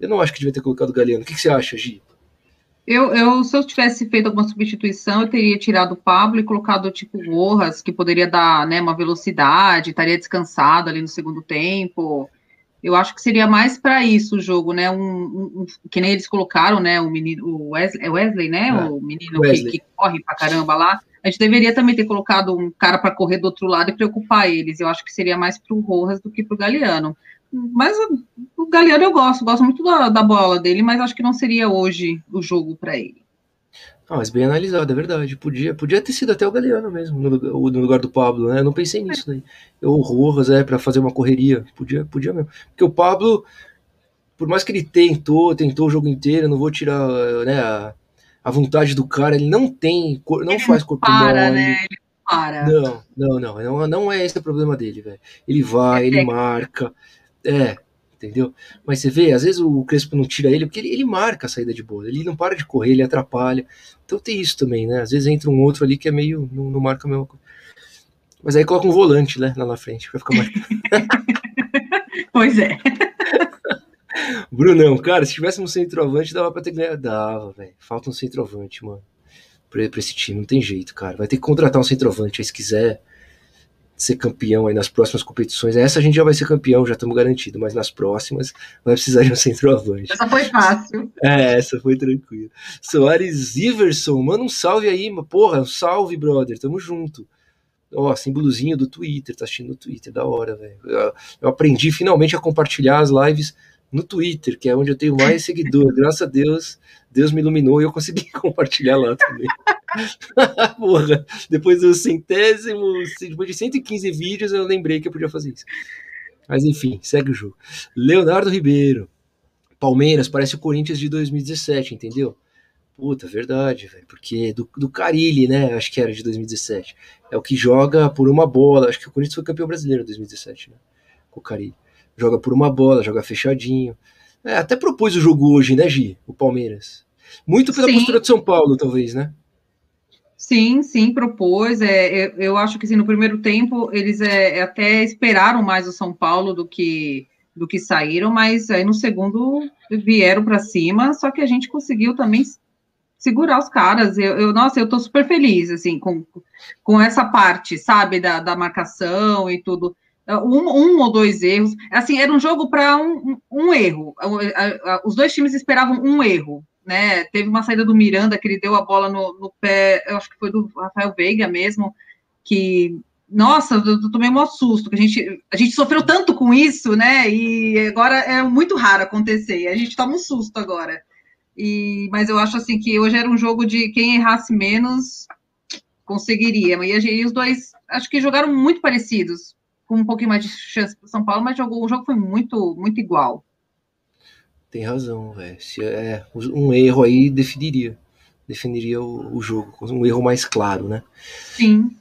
Eu não acho que devia ter colocado o Galeano. O que, que você acha, Gi? Eu, eu, se eu tivesse feito alguma substituição, eu teria tirado o Pablo e colocado tipo Rojas, que poderia dar né, uma velocidade, estaria descansado ali no segundo tempo. Eu acho que seria mais para isso o jogo, né? Um, um, que nem eles colocaram, né? O menino, o Wesley, é Wesley né? É, o menino Wesley. Que, que, corre pra caramba lá. A gente deveria também ter colocado um cara para correr do outro lado e preocupar eles. Eu acho que seria mais para o Rojas do que para o Galeano. Mas o Galeano eu gosto, gosto muito da, da bola dele, mas acho que não seria hoje o jogo para ele. Ah, mas bem analisado, é verdade. Podia, podia ter sido até o Galeano mesmo, no, no lugar do Pablo, né? Eu não pensei nisso daí. Eu, o Rojas, é, para fazer uma correria. Podia, podia mesmo. Porque o Pablo, por mais que ele tentou, tentou o jogo inteiro, não vou tirar né, a, a vontade do cara, ele não tem, não ele faz corpo para, mole. Né? Ele para. Não, não, não, não, não é esse o problema dele, velho. Ele vai, é ele marca, é, entendeu? Mas você vê, às vezes o Crespo não tira ele porque ele, ele marca a saída de bola, ele não para de correr, ele atrapalha. Então tem isso também, né? Às vezes entra um outro ali que é meio, não, não marca a mesma coisa. Mas aí coloca um volante, né, lá na frente, pra ficar marcando. pois é. Brunão, cara, se tivesse um centroavante, dava pra ter ganhado. Dava, velho. Falta um centroavante, mano. Pra, pra, esse time, não tem jeito, cara. Vai ter que contratar um centroavante aí se quiser ser campeão aí nas próximas competições. Essa a gente já vai ser campeão, já estamos garantido, mas nas próximas vai precisar de um centroavante. Essa foi fácil. É, essa foi tranquila. Soares Iverson, manda um salve aí, porra, um salve, brother, tamo junto. Ó, símbolozinho do Twitter, tá assistindo no Twitter, da hora, velho. Eu, eu aprendi finalmente a compartilhar as lives no Twitter, que é onde eu tenho mais seguidores. Graças a Deus, Deus me iluminou e eu consegui compartilhar lá também. Porra, depois do centésimo, depois de 115 vídeos, eu lembrei que eu podia fazer isso. Mas enfim, segue o jogo. Leonardo Ribeiro. Palmeiras parece o Corinthians de 2017, entendeu? Puta, verdade, velho. Porque do, do Carilli, né? Acho que era de 2017. É o que joga por uma bola. Acho que o Corinthians foi campeão brasileiro em 2017, né? Com o Carilli joga por uma bola, joga fechadinho. É, até propôs o jogo hoje, né, Gi? O Palmeiras. Muito pela sim. postura de São Paulo, talvez, né? Sim, sim, propôs. É, eu, eu acho que assim, no primeiro tempo eles é, até esperaram mais o São Paulo do que do que saíram, mas aí no segundo vieram para cima, só que a gente conseguiu também segurar os caras. Eu, eu, nossa, eu tô super feliz, assim, com, com essa parte, sabe, da, da marcação e tudo. Um, um, ou dois erros. Assim, era um jogo para um, um, erro. Os dois times esperavam um erro. Né? Teve uma saída do Miranda que ele deu a bola no, no pé, eu acho que foi do Rafael Veiga mesmo, que nossa, eu tomei um susto, que a gente, a gente sofreu tanto com isso, né? E agora é muito raro acontecer. A gente toma um susto agora. E, mas eu acho assim que hoje era um jogo de quem errasse menos conseguiria. E, e os dois acho que jogaram muito parecidos com um pouquinho mais de chance para São Paulo, mas jogou, o jogo foi muito, muito igual. Tem razão, velho. É, um erro aí definiria, definiria o, o, jogo, um erro mais claro, né? Sim.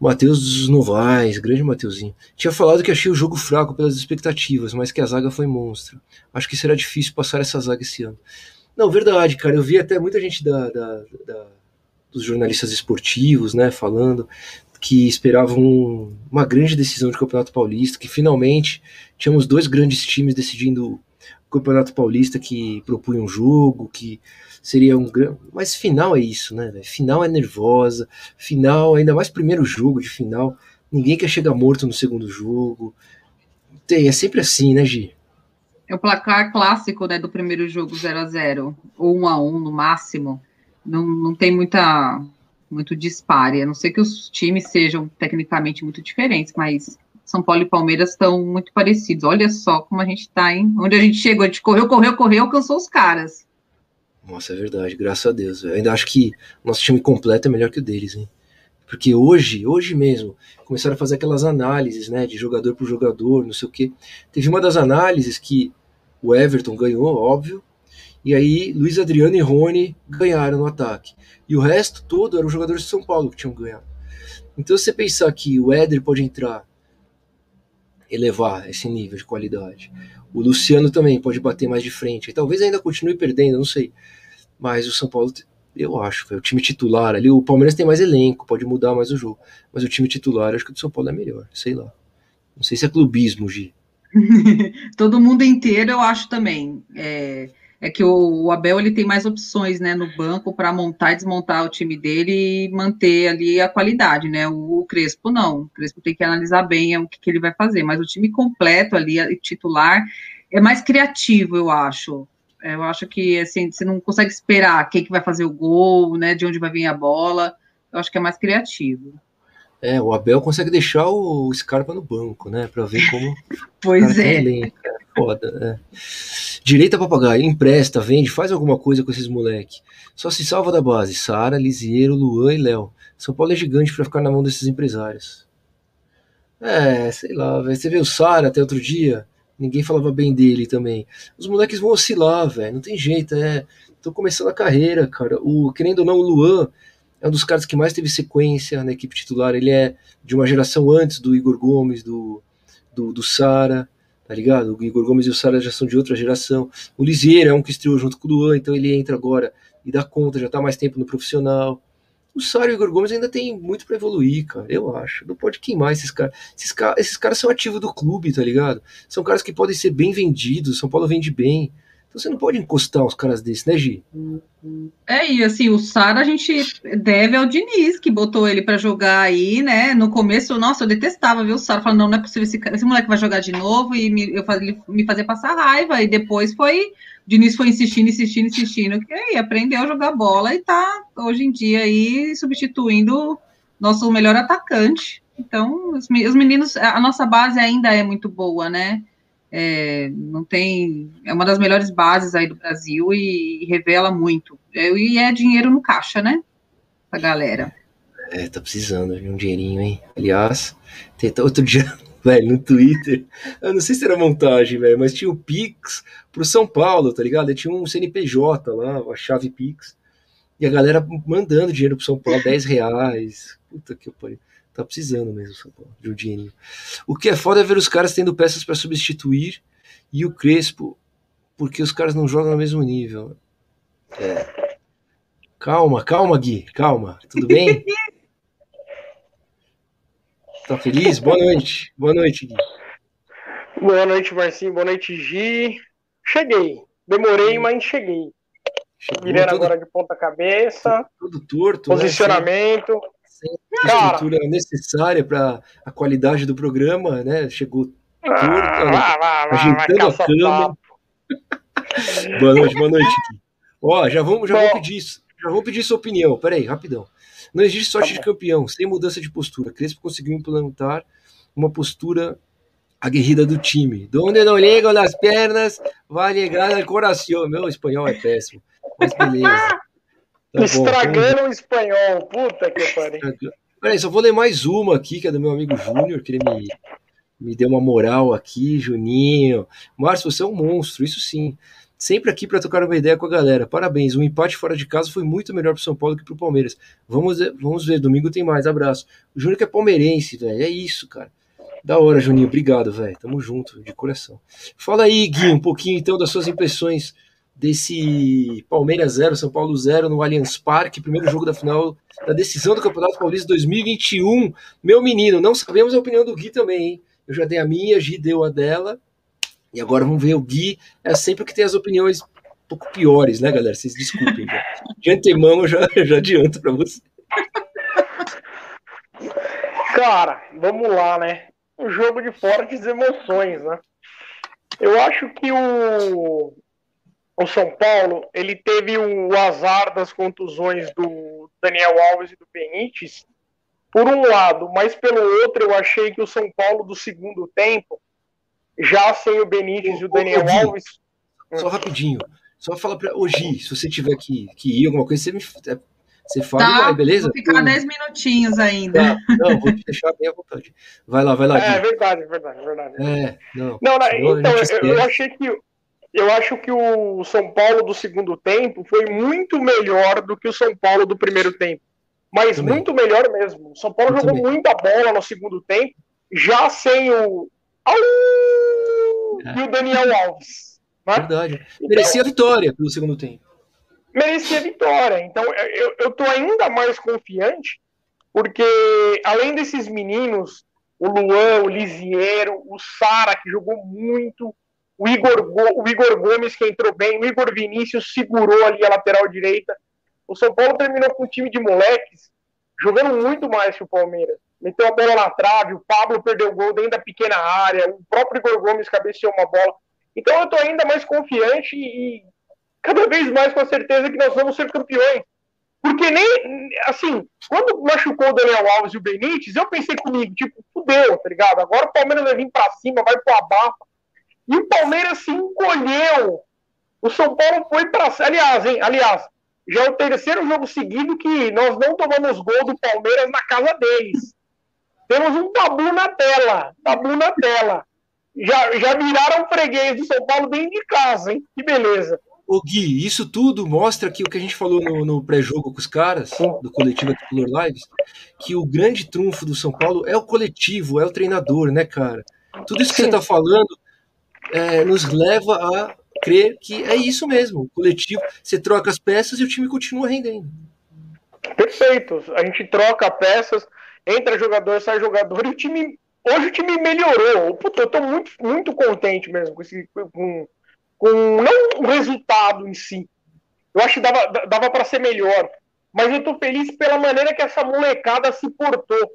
Matheus dos Novaes, grande Mateuzinho. Tinha falado que achei o jogo fraco pelas expectativas, mas que a zaga foi monstro. Acho que será difícil passar essa zaga esse ano. Não, verdade, cara. Eu vi até muita gente da, da, da dos jornalistas esportivos, né, falando que esperavam uma grande decisão de Campeonato Paulista, que finalmente tínhamos dois grandes times decidindo Campeonato Paulista que propunham um jogo, que seria um grande. Mas final é isso, né? Final é nervosa, final, ainda mais primeiro jogo de final. Ninguém quer chegar morto no segundo jogo. Tem, é sempre assim, né, Gi? É o placar clássico né, do primeiro jogo 0 a 0 ou 1 a 1 no máximo. Não, não tem muita muito dispare, a não ser que os times sejam tecnicamente muito diferentes, mas São Paulo e Palmeiras estão muito parecidos. Olha só como a gente está, hein? Onde a gente chegou, a gente correu, correu, correu, alcançou os caras. Nossa, é verdade, graças a Deus. Eu ainda acho que nosso time completo é melhor que o deles, hein? Porque hoje, hoje mesmo, começaram a fazer aquelas análises, né, de jogador por jogador, não sei o quê. Teve uma das análises que o Everton ganhou, óbvio, e aí Luiz Adriano e Rony ganharam no ataque. E o resto todo eram jogadores de São Paulo que tinham ganhado. Então, se você pensar que o Éder pode entrar, elevar esse nível de qualidade, o Luciano também pode bater mais de frente. Talvez ainda continue perdendo, não sei. Mas o São Paulo, eu acho, o time titular ali, o Palmeiras tem mais elenco, pode mudar mais o jogo. Mas o time titular, acho que o do São Paulo é melhor, sei lá. Não sei se é clubismo, Gi. Todo mundo inteiro, eu acho também. É, é que o, o, Abel ele tem mais opções né, no banco para montar e desmontar o time dele e manter ali a qualidade, né? O, o Crespo não. O Crespo tem que analisar bem o que, que, ele vai fazer, mas o time completo ali, titular, é mais criativo, eu acho. Eu acho que assim, você não consegue esperar quem que vai fazer o gol, né? De onde vai vir a bola. Eu acho que é mais criativo. É, o Abel consegue deixar o Scarpa no banco, né? Para ver como. pois é. Elenco, é foda, é. Direita papagaio, empresta, vende, faz alguma coisa com esses moleque. Só se salva da base. Sara, Lisieiro, Luan e Léo. São Paulo é gigante para ficar na mão desses empresários. É, sei lá, velho. Você vê o Sara até outro dia, ninguém falava bem dele também. Os moleques vão oscilar, velho. Não tem jeito, é. Tô começando a carreira, cara. O, querendo ou não, o Luan é um dos caras que mais teve sequência na equipe titular. Ele é de uma geração antes do Igor Gomes, do, do, do Sara tá ligado? O Igor Gomes e o Sara já são de outra geração. O Lisieiro é um que estreou junto com o Luan, então ele entra agora e dá conta, já tá mais tempo no profissional. O Sara e o Igor Gomes ainda tem muito para evoluir, cara, eu acho. Não pode queimar esses caras. Esses, esses caras são ativos do clube, tá ligado? São caras que podem ser bem vendidos, São Paulo vende bem. Então você não pode encostar uns caras desses, né, Gi? É, e assim, o Sara a gente deve ao Diniz, que botou ele para jogar aí, né? No começo, nossa, eu detestava, viu? O Sara falando, não, não é possível, esse, esse moleque vai jogar de novo, e me, eu, me fazia passar raiva, e depois foi, o Diniz foi insistindo, insistindo, insistindo, que aí aprendeu a jogar bola e tá hoje em dia aí substituindo nosso melhor atacante. Então, os, os meninos, a nossa base ainda é muito boa, né? É, não tem. É uma das melhores bases aí do Brasil e, e revela muito. É, e é dinheiro no caixa, né? A galera. É, tá precisando de um dinheirinho, hein? Aliás, tem outro dia, velho, no Twitter, eu não sei se era montagem, velho, mas tinha o Pix pro São Paulo, tá ligado? Tinha um CNPJ lá, a chave Pix, e a galera mandando dinheiro pro São Paulo, 10 reais. Puta que pariu. Tá precisando mesmo, São Paulo, de um dinheirinho. O que é foda é ver os caras tendo peças para substituir e o Crespo, porque os caras não jogam no mesmo nível. É. Calma, calma, Gui, calma. Tudo bem? tá feliz? Boa noite. Boa noite, Gui. Boa noite, Marcinho. Boa noite, Gi. Cheguei. Demorei, mas cheguei. Chegou Virando agora de ponta cabeça. Tudo torto. Né? Posicionamento. Né? Sem a estrutura necessária para a qualidade do programa, né? Chegou torto, ah, ajeitando a cama. boa noite, boa noite. Ó, já vamos, já vou pedir isso. Já vou pedir sua opinião. Peraí, rapidão. Não existe sorte tá de campeão sem mudança de postura. Crespo conseguiu implantar uma postura aguerrida do time. Donde não ligam nas pernas, vai ligar no coração. Meu espanhol é péssimo. Mas beleza. Tá Estragando o espanhol, puta que pariu. Peraí, só vou ler mais uma aqui, que é do meu amigo Júnior, que ele me, me deu uma moral aqui, Juninho. Márcio, você é um monstro, isso sim. Sempre aqui para tocar uma ideia com a galera. Parabéns, o empate fora de casa foi muito melhor para São Paulo que para o Palmeiras. Vamos ver, vamos ver, domingo tem mais. Abraço. O Júnior que é palmeirense, velho. É isso, cara. Da hora, Juninho. Obrigado, velho. Tamo junto, de coração. Fala aí, Gui, um pouquinho então das suas impressões desse Palmeiras 0, São Paulo 0 no Allianz Parque, primeiro jogo da final da decisão do Campeonato Paulista 2021. Meu menino, não sabemos a opinião do Gui também, hein? Eu já dei a minha, a Gi deu a dela. E agora vamos ver o Gui. É sempre que tem as opiniões um pouco piores, né, galera? Vocês desculpem. Já. De antemão, eu já, já adianto para você. Cara, vamos lá, né? Um jogo de fortes emoções, né? Eu acho que o, o São Paulo ele teve o azar das contusões do Daniel Alves e do Benítez, por um lado, mas pelo outro eu achei que o São Paulo do segundo tempo, já sem o Benítez e o Daniel ô, Alves. Só rapidinho, só fala para o Gi, se você tiver que, que ir, alguma coisa, você me é, você fala tá, vai, beleza? Vou ficar 10 minutinhos ainda. Tá, não, vou te deixar bem à vontade. Vai lá, vai lá. É, é verdade, verdade, verdade. É, não. Não, não então, eu, eu achei que eu acho que o São Paulo do segundo tempo foi muito melhor do que o São Paulo do primeiro tempo. Mas Também. muito melhor mesmo. O São Paulo jogou muita bola no segundo tempo, já sem o. Au! É. E o Daniel Alves. Né? Verdade. Então, merecia vitória pelo segundo tempo. Merecia vitória. Então eu, eu tô ainda mais confiante, porque além desses meninos, o Luan, o Lisiero, o Sara, que jogou muito, o Igor, o Igor Gomes, que entrou bem, o Igor Vinícius segurou ali a lateral direita. O São Paulo terminou com um time de moleques jogando muito mais que o Palmeiras. Meteu a bola na trave, o Pablo perdeu o gol dentro da pequena área, o próprio Igor Gomes cabeceou uma bola. Então eu estou ainda mais confiante e cada vez mais com a certeza que nós vamos ser campeões. Porque nem, assim, quando machucou o Daniel Alves e o Benítez, eu pensei comigo, tipo, fudeu, tá ligado? Agora o Palmeiras vai vir pra cima, vai pro abafa. E o Palmeiras se encolheu. O São Paulo foi para. Aliás, hein? Aliás, já é o terceiro jogo seguido que nós não tomamos gol do Palmeiras na casa deles. Temos um tabu na tela. Tabu na tela. Já, já viraram freguês do São Paulo dentro de casa, hein? Que beleza. Ô Gui, isso tudo mostra que o que a gente falou no, no pré-jogo com os caras, do coletivo Tricolor Lives, que o grande trunfo do São Paulo é o coletivo, é o treinador, né, cara? Tudo isso que Sim. você tá falando é, nos leva a crer que é isso mesmo, coletivo, você troca as peças e o time continua rendendo. Perfeito, a gente troca peças, entra jogador, sai jogador e o time, hoje o time melhorou, Puta, eu tô muito, muito contente mesmo com, esse, com, com não o resultado em si, eu acho que dava, dava para ser melhor, mas eu tô feliz pela maneira que essa molecada se portou,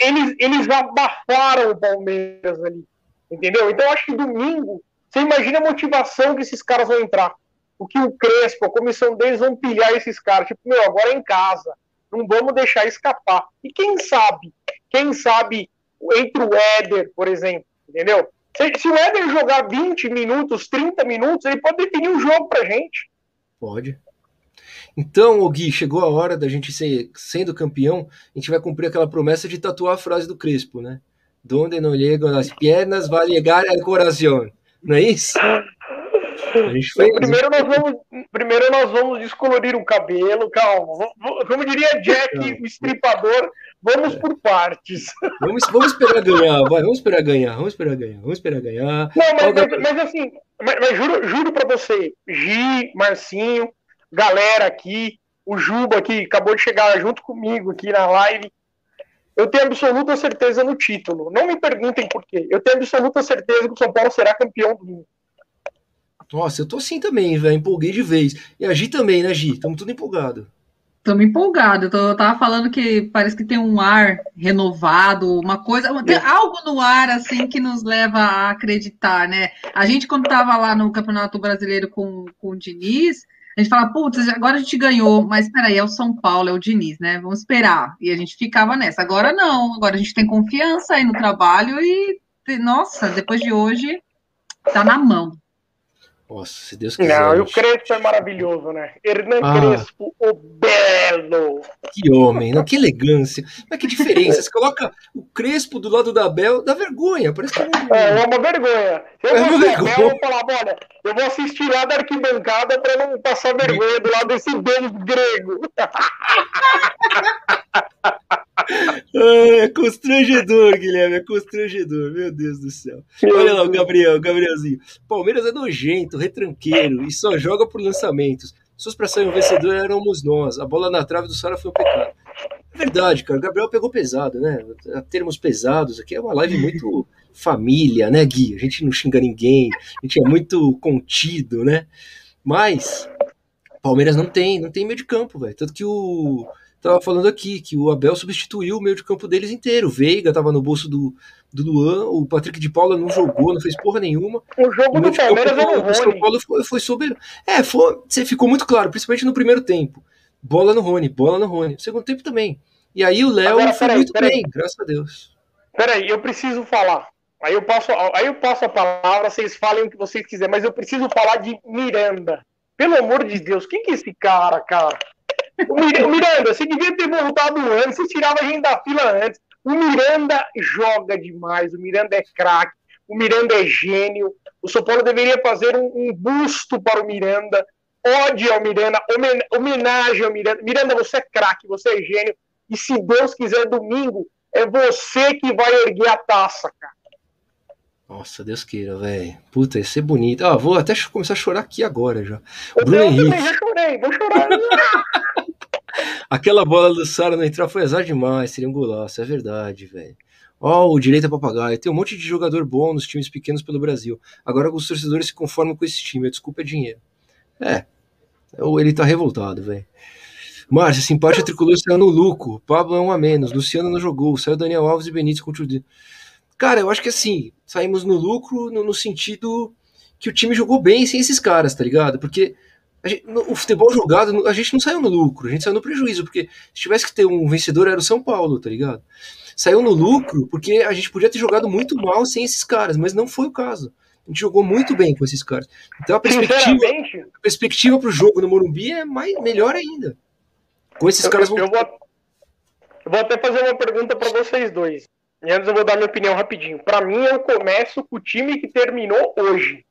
eles, eles abafaram o Palmeiras ali, Entendeu? Então acho que domingo, você imagina a motivação que esses caras vão entrar. O que o Crespo, a comissão deles vão pilhar esses caras. Tipo, meu, agora é em casa. Não vamos deixar escapar. E quem sabe? Quem sabe entre o Éder, por exemplo, entendeu? Se, se o Éder jogar 20 minutos, 30 minutos, ele pode definir o jogo pra gente. Pode. Então, o Gui, chegou a hora da gente ser, sendo campeão, a gente vai cumprir aquela promessa de tatuar a frase do Crespo, né? Donde não chegam as pernas, vai chegar ao coração. Não é isso? Primeiro nós, vamos, primeiro nós vamos descolorir o cabelo, calma. Como diria Jack, o estripador, vamos por partes. Vamos, vamos esperar ganhar, vai, vamos esperar ganhar, vamos esperar ganhar, vamos esperar ganhar. Não, mas, mas, mas assim, mas, mas, juro, juro pra você, Gi, Marcinho, galera aqui, o Juba que acabou de chegar junto comigo aqui na live, eu tenho absoluta certeza no título. Não me perguntem por quê. Eu tenho absoluta certeza que o São Paulo será campeão do mundo. Nossa, eu tô assim também, velho. Empolguei de vez. E a Gi também, né, Gi? Estamos tudo empolgado. Estamos empolgado. Eu tava falando que parece que tem um ar renovado, uma coisa, tem é. algo no ar assim que nos leva a acreditar, né? A gente quando tava lá no Campeonato Brasileiro com, com o Diniz, a gente fala, putz, agora a gente ganhou, mas peraí, é o São Paulo, é o Diniz, né? Vamos esperar. E a gente ficava nessa. Agora não, agora a gente tem confiança aí no trabalho e, nossa, depois de hoje, tá na mão. Nossa, se Deus quiser. Não, e o Crespo é maravilhoso, né? Hernan ah. Crespo, o belo. Que homem, não, que elegância. Mas que diferença. Você coloca o Crespo do lado da Bel, dá vergonha. Parece que é, é, é uma vergonha. Se eu é uma vergonha. Bel, eu vou falar, olha, eu vou assistir lá da arquibancada para não passar vergonha do lado desse deus grego. é constrangedor, Guilherme, é constrangedor, meu Deus do céu. Olha lá o Gabriel, o Gabrielzinho. Palmeiras é nojento, retranqueiro e só joga por lançamentos. Suas para sair um vencedor éramos nós. A bola na trave do Sara foi um pecado. É verdade, cara. O Gabriel pegou pesado, né? Termos pesados aqui é uma live muito família, né, Gui? A gente não xinga ninguém, a gente é muito contido, né? Mas Palmeiras não tem, não tem meio de campo, velho. Tanto que o tava falando aqui que o Abel substituiu o meio de campo deles inteiro. O Veiga tava no bolso do, do Luan, o Patrick de Paula não jogou, não fez porra nenhuma. O jogo do Palmeiras é o São Paulo foi, foi soberano. É, foi, você ficou muito claro, principalmente no primeiro tempo. Bola no Rony, bola no Rony. No segundo tempo também. E aí o Léo foi peraí, muito bem, graças a Deus. Peraí, eu preciso falar. Aí eu passo, aí eu passo a palavra, vocês falem o que vocês quiserem, mas eu preciso falar de Miranda. Pelo amor de Deus, quem que é esse cara, cara? O Miranda, você devia ter voltado antes, você tirava a gente da fila antes. O Miranda joga demais, o Miranda é craque, o Miranda é gênio. O São Paulo deveria fazer um, um busto para o Miranda, ode ao Miranda, homenagem ao Miranda. Miranda, você é craque, você é gênio. E se Deus quiser, domingo, é você que vai erguer a taça, cara. Nossa, Deus queira, velho. Puta, ia ser bonito. Ah, vou até começar a chorar aqui agora já. O Bruno Henrique. também já chorei, vou chorar. Aquela bola do Sara não entrar foi azar demais, seria um golaço, é verdade, velho. Ó, oh, o direito a papagaio. Tem um monte de jogador bom nos times pequenos pelo Brasil. Agora os torcedores se conformam com esse time. A desculpa é dinheiro. É. Ou ele tá revoltado, velho. Márcia, simpátia tricolor saiu no lucro. Pablo é um a menos. Luciano não jogou. Saiu Daniel Alves e Benítez contra o Cara, eu acho que assim, saímos no lucro no, no sentido que o time jogou bem sem esses caras, tá ligado? Porque Gente, o futebol jogado, a gente não saiu no lucro, a gente saiu no prejuízo, porque se tivesse que ter um vencedor era o São Paulo, tá ligado? Saiu no lucro porque a gente podia ter jogado muito mal sem esses caras, mas não foi o caso. A gente jogou muito bem com esses caras. Então a perspectiva, a perspectiva pro jogo no Morumbi é mais, melhor ainda. Com esses eu, caras eu, vão... eu, vou, eu vou até fazer uma pergunta para vocês dois. E antes eu vou dar minha opinião rapidinho. Para mim, eu começo com o time que terminou hoje.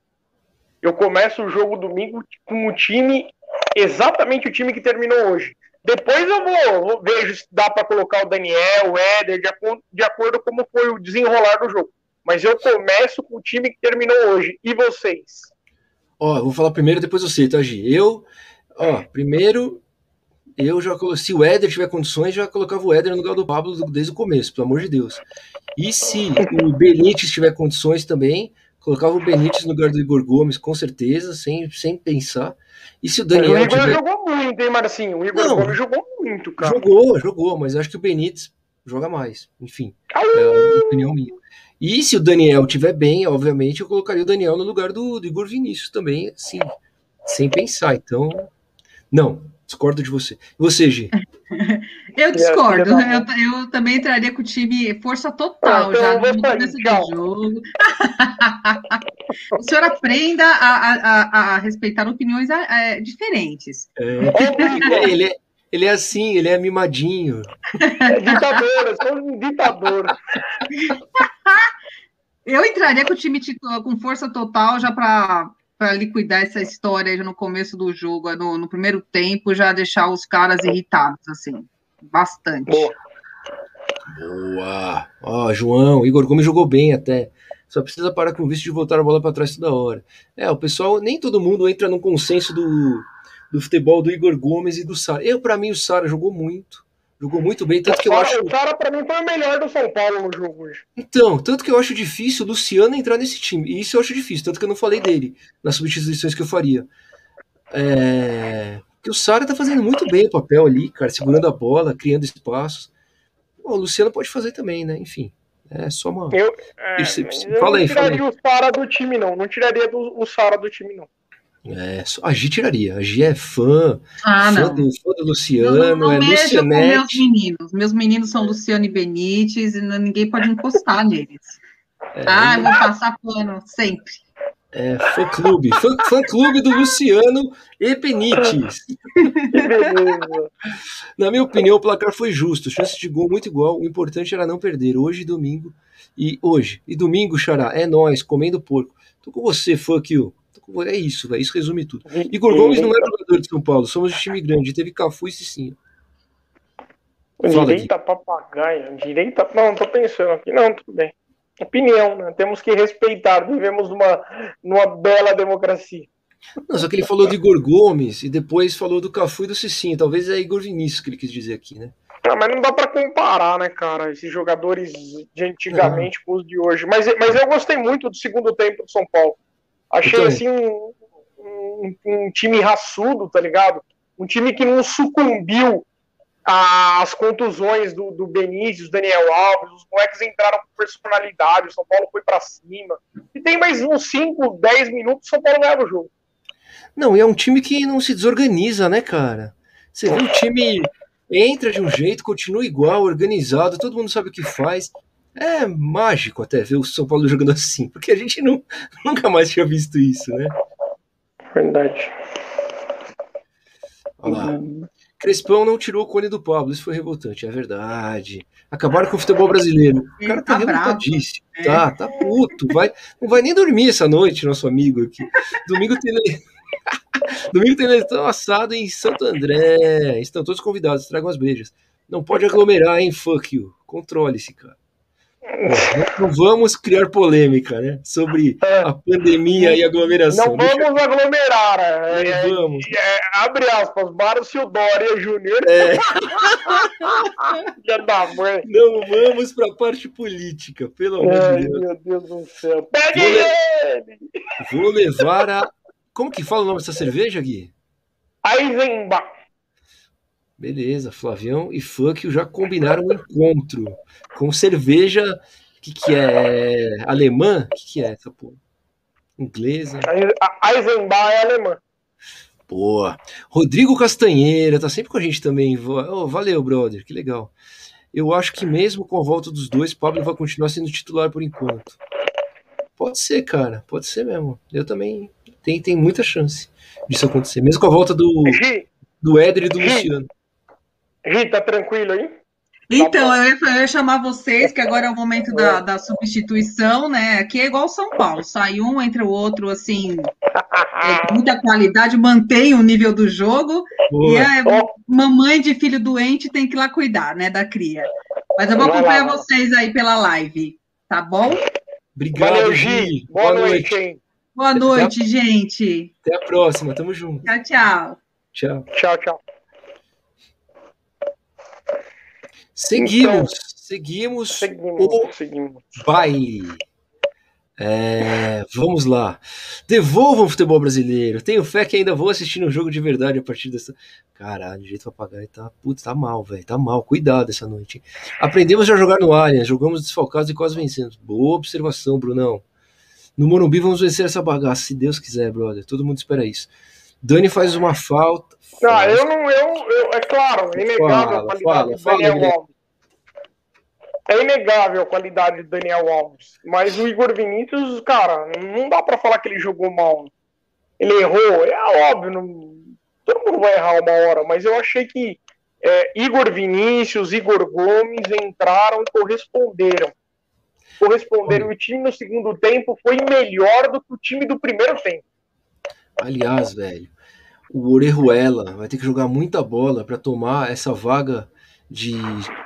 Eu começo o jogo domingo com o time, exatamente o time que terminou hoje. Depois eu vou, vou vejo se dá para colocar o Daniel, o Éder, de, acordo, de acordo com como foi o desenrolar do jogo. Mas eu começo com o time que terminou hoje. E vocês? Ó, vou falar primeiro, depois você, tá, Gi? Eu, ó, primeiro, eu já se o Éder tiver condições, já colocava o Éder no lugar do Pablo desde o começo, pelo amor de Deus. E se o Benítez tiver condições também, colocava o Benítez no lugar do Igor Gomes, com certeza, sem, sem pensar. E se o Daniel. O Igor tiver... jogou muito, hein, Marcinho? O Igor Não, Gomes jogou muito, cara. Jogou, jogou, mas acho que o Benítez joga mais. Enfim, é a opinião minha. E se o Daniel tiver bem, obviamente, eu colocaria o Daniel no lugar do, do Igor Vinícius também, assim, sem pensar. Então, não, Discordo de você. E você, Gi? eu discordo. Eu, eu, também entraria com o time força total ah, já no começo do jogo. o senhor aprenda a, a, a respeitar opiniões é, diferentes. É. ele, é, ele é assim, ele é mimadinho. É ditador, eu sou um ditador. Eu entraria com o time com força total já para para liquidar essa história já no começo do jogo, no, no, primeiro tempo, já deixar os caras irritados, assim, bastante. Boa. Boa. Ó, João, Igor Gomes jogou bem até. Só precisa parar com o vício de voltar a bola para trás toda hora. É, o pessoal, nem todo mundo entra no consenso do, do futebol do Igor Gomes e do Sara. Eu, para mim, o Sara jogou muito. Jogou muito bem, tanto que eu acho. O cara, pra mim, foi o melhor do São Paulo no jogo hoje. Então, tanto que eu acho difícil o Luciano entrar nesse time. E isso eu acho difícil, tanto que eu não falei dele nas substituições que eu faria. É... Porque o Sara tá fazendo muito bem o papel ali, cara, segurando a bola, criando espaços. o Luciano pode fazer também, né? Enfim. É só uma. Eu, é, fala aí, não tiraria o Sara do time, não. Não tiraria do, o Sara do time, não. É, a Gi tiraria. A Gi é fã, ah, fã, do, fã do Luciano, não, não, não é Lucianete. meus meninos. Meus meninos são Luciano e Benítez e ninguém pode encostar neles. É, ah, eu vou passar pano sempre. É, fã clube. Fã, fã clube do Luciano e Penites. Na minha opinião, o placar foi justo. Chance de gol muito igual. O importante era não perder. Hoje, domingo. E hoje. E domingo, Xará. É nós, comendo porco. Tô com você, fuck you. É isso, velho. Isso resume tudo. Igor Gomes não é jogador de São Paulo. Somos um time grande. Teve Cafu e Cicinho. Direita papagaia. Direita. Não, tô pensando aqui. Não, tudo bem opinião, né? Temos que respeitar, vivemos numa, numa bela democracia. Não, só que ele falou de Igor Gomes e depois falou do Cafu e do Cicinho. Talvez é Igor Vinícius que ele quis dizer aqui, né? Ah, mas não dá para comparar, né, cara, esses jogadores de antigamente com os de hoje. Mas, mas eu gostei muito do segundo tempo do São Paulo. Achei, assim, um, um, um time raçudo, tá ligado? Um time que não sucumbiu as contusões do, do Benício, Daniel Alves, os moleques entraram com personalidade, o São Paulo foi para cima. E tem mais uns 5, 10 minutos, o São Paulo ganha o jogo. Não, e é um time que não se desorganiza, né, cara? Você vê o time entra de um jeito, continua igual, organizado, todo mundo sabe o que faz. É mágico até ver o São Paulo jogando assim, porque a gente não, nunca mais tinha visto isso, né? Verdade. Olha lá. Uhum. Crespão não tirou o cone do Pablo, isso foi revoltante, é verdade. Acabaram com o futebol brasileiro. O cara tá, tá revoltadíssimo. É. Tá, tá puto. Vai, não vai nem dormir essa noite, nosso amigo aqui. Domingo tem. Domingo tem leitão assado em Santo André. Estão todos convidados, tragam as beijas. Não pode aglomerar, hein? Fuck you. Controle-se, cara. Não vamos criar polêmica, né? Sobre é. a pandemia e aglomeração. Não vamos aglomerar. É, é, vamos. É, abre aspas, Márcio Dória Júnior. É. Não vamos para a parte política, pelo amor de Deus. Meu Deus do céu. Pegue vou ele! Vou levar a. Como que fala o nome dessa cerveja, Gui? Eisenbach. Beleza, Flavião e Funk já combinaram um encontro com cerveja. O que, que é? Alemã? O que, que é essa porra? Inglesa? A Eisenbach é alemã. Boa. Rodrigo Castanheira tá sempre com a gente também. Oh, valeu, brother. Que legal. Eu acho que mesmo com a volta dos dois, Pablo vai continuar sendo titular por enquanto. Pode ser, cara. Pode ser mesmo. Eu também. Tem, tem muita chance disso acontecer. Mesmo com a volta do, do Éder e do Luciano. Rita, tranquilo aí? Então, eu ia, eu ia, chamar vocês, que agora é o momento da, da, substituição, né? Aqui é igual São Paulo, sai um, entra o outro, assim, é, muita qualidade, mantém o nível do jogo. Boa. E a mamãe de filho doente tem que ir lá cuidar, né, da cria. Mas eu vou acompanhar vocês aí pela live, tá bom? Obrigado, Valeu, Gi. Boa, Boa noite. noite. Boa noite, gente. Até a próxima, tamo junto. Tchau, tchau. Tchau. Tchau, tchau. Seguimos, então, seguimos, seguimos, o seguimos. baile. É, vamos lá. Devolvam o futebol brasileiro. Tenho fé que ainda vou assistir um jogo de verdade a partir dessa. Caralho, jeito papagaio tá, putz, tá mal, velho. Tá mal. Cuidado essa noite. Aprendemos a jogar no Allianz, jogamos desfalcados e quase vencemos. Boa observação, Brunão. No Morumbi vamos vencer essa bagaça, se Deus quiser, brother. Todo mundo espera isso. Dani faz uma falta. Não, eu não. Eu, eu, é claro, é inegável fala, a qualidade fala, do Daniel fala, Alves. É inegável a qualidade do Daniel Alves. Mas o Igor Vinícius, cara, não dá para falar que ele jogou mal. Ele errou, é óbvio, não, todo mundo vai errar uma hora, mas eu achei que é, Igor Vinícius, Igor Gomes entraram e corresponderam. Corresponderam. O time no segundo tempo foi melhor do que o time do primeiro tempo. Aliás, velho, o Orejuela vai ter que jogar muita bola para tomar essa vaga de,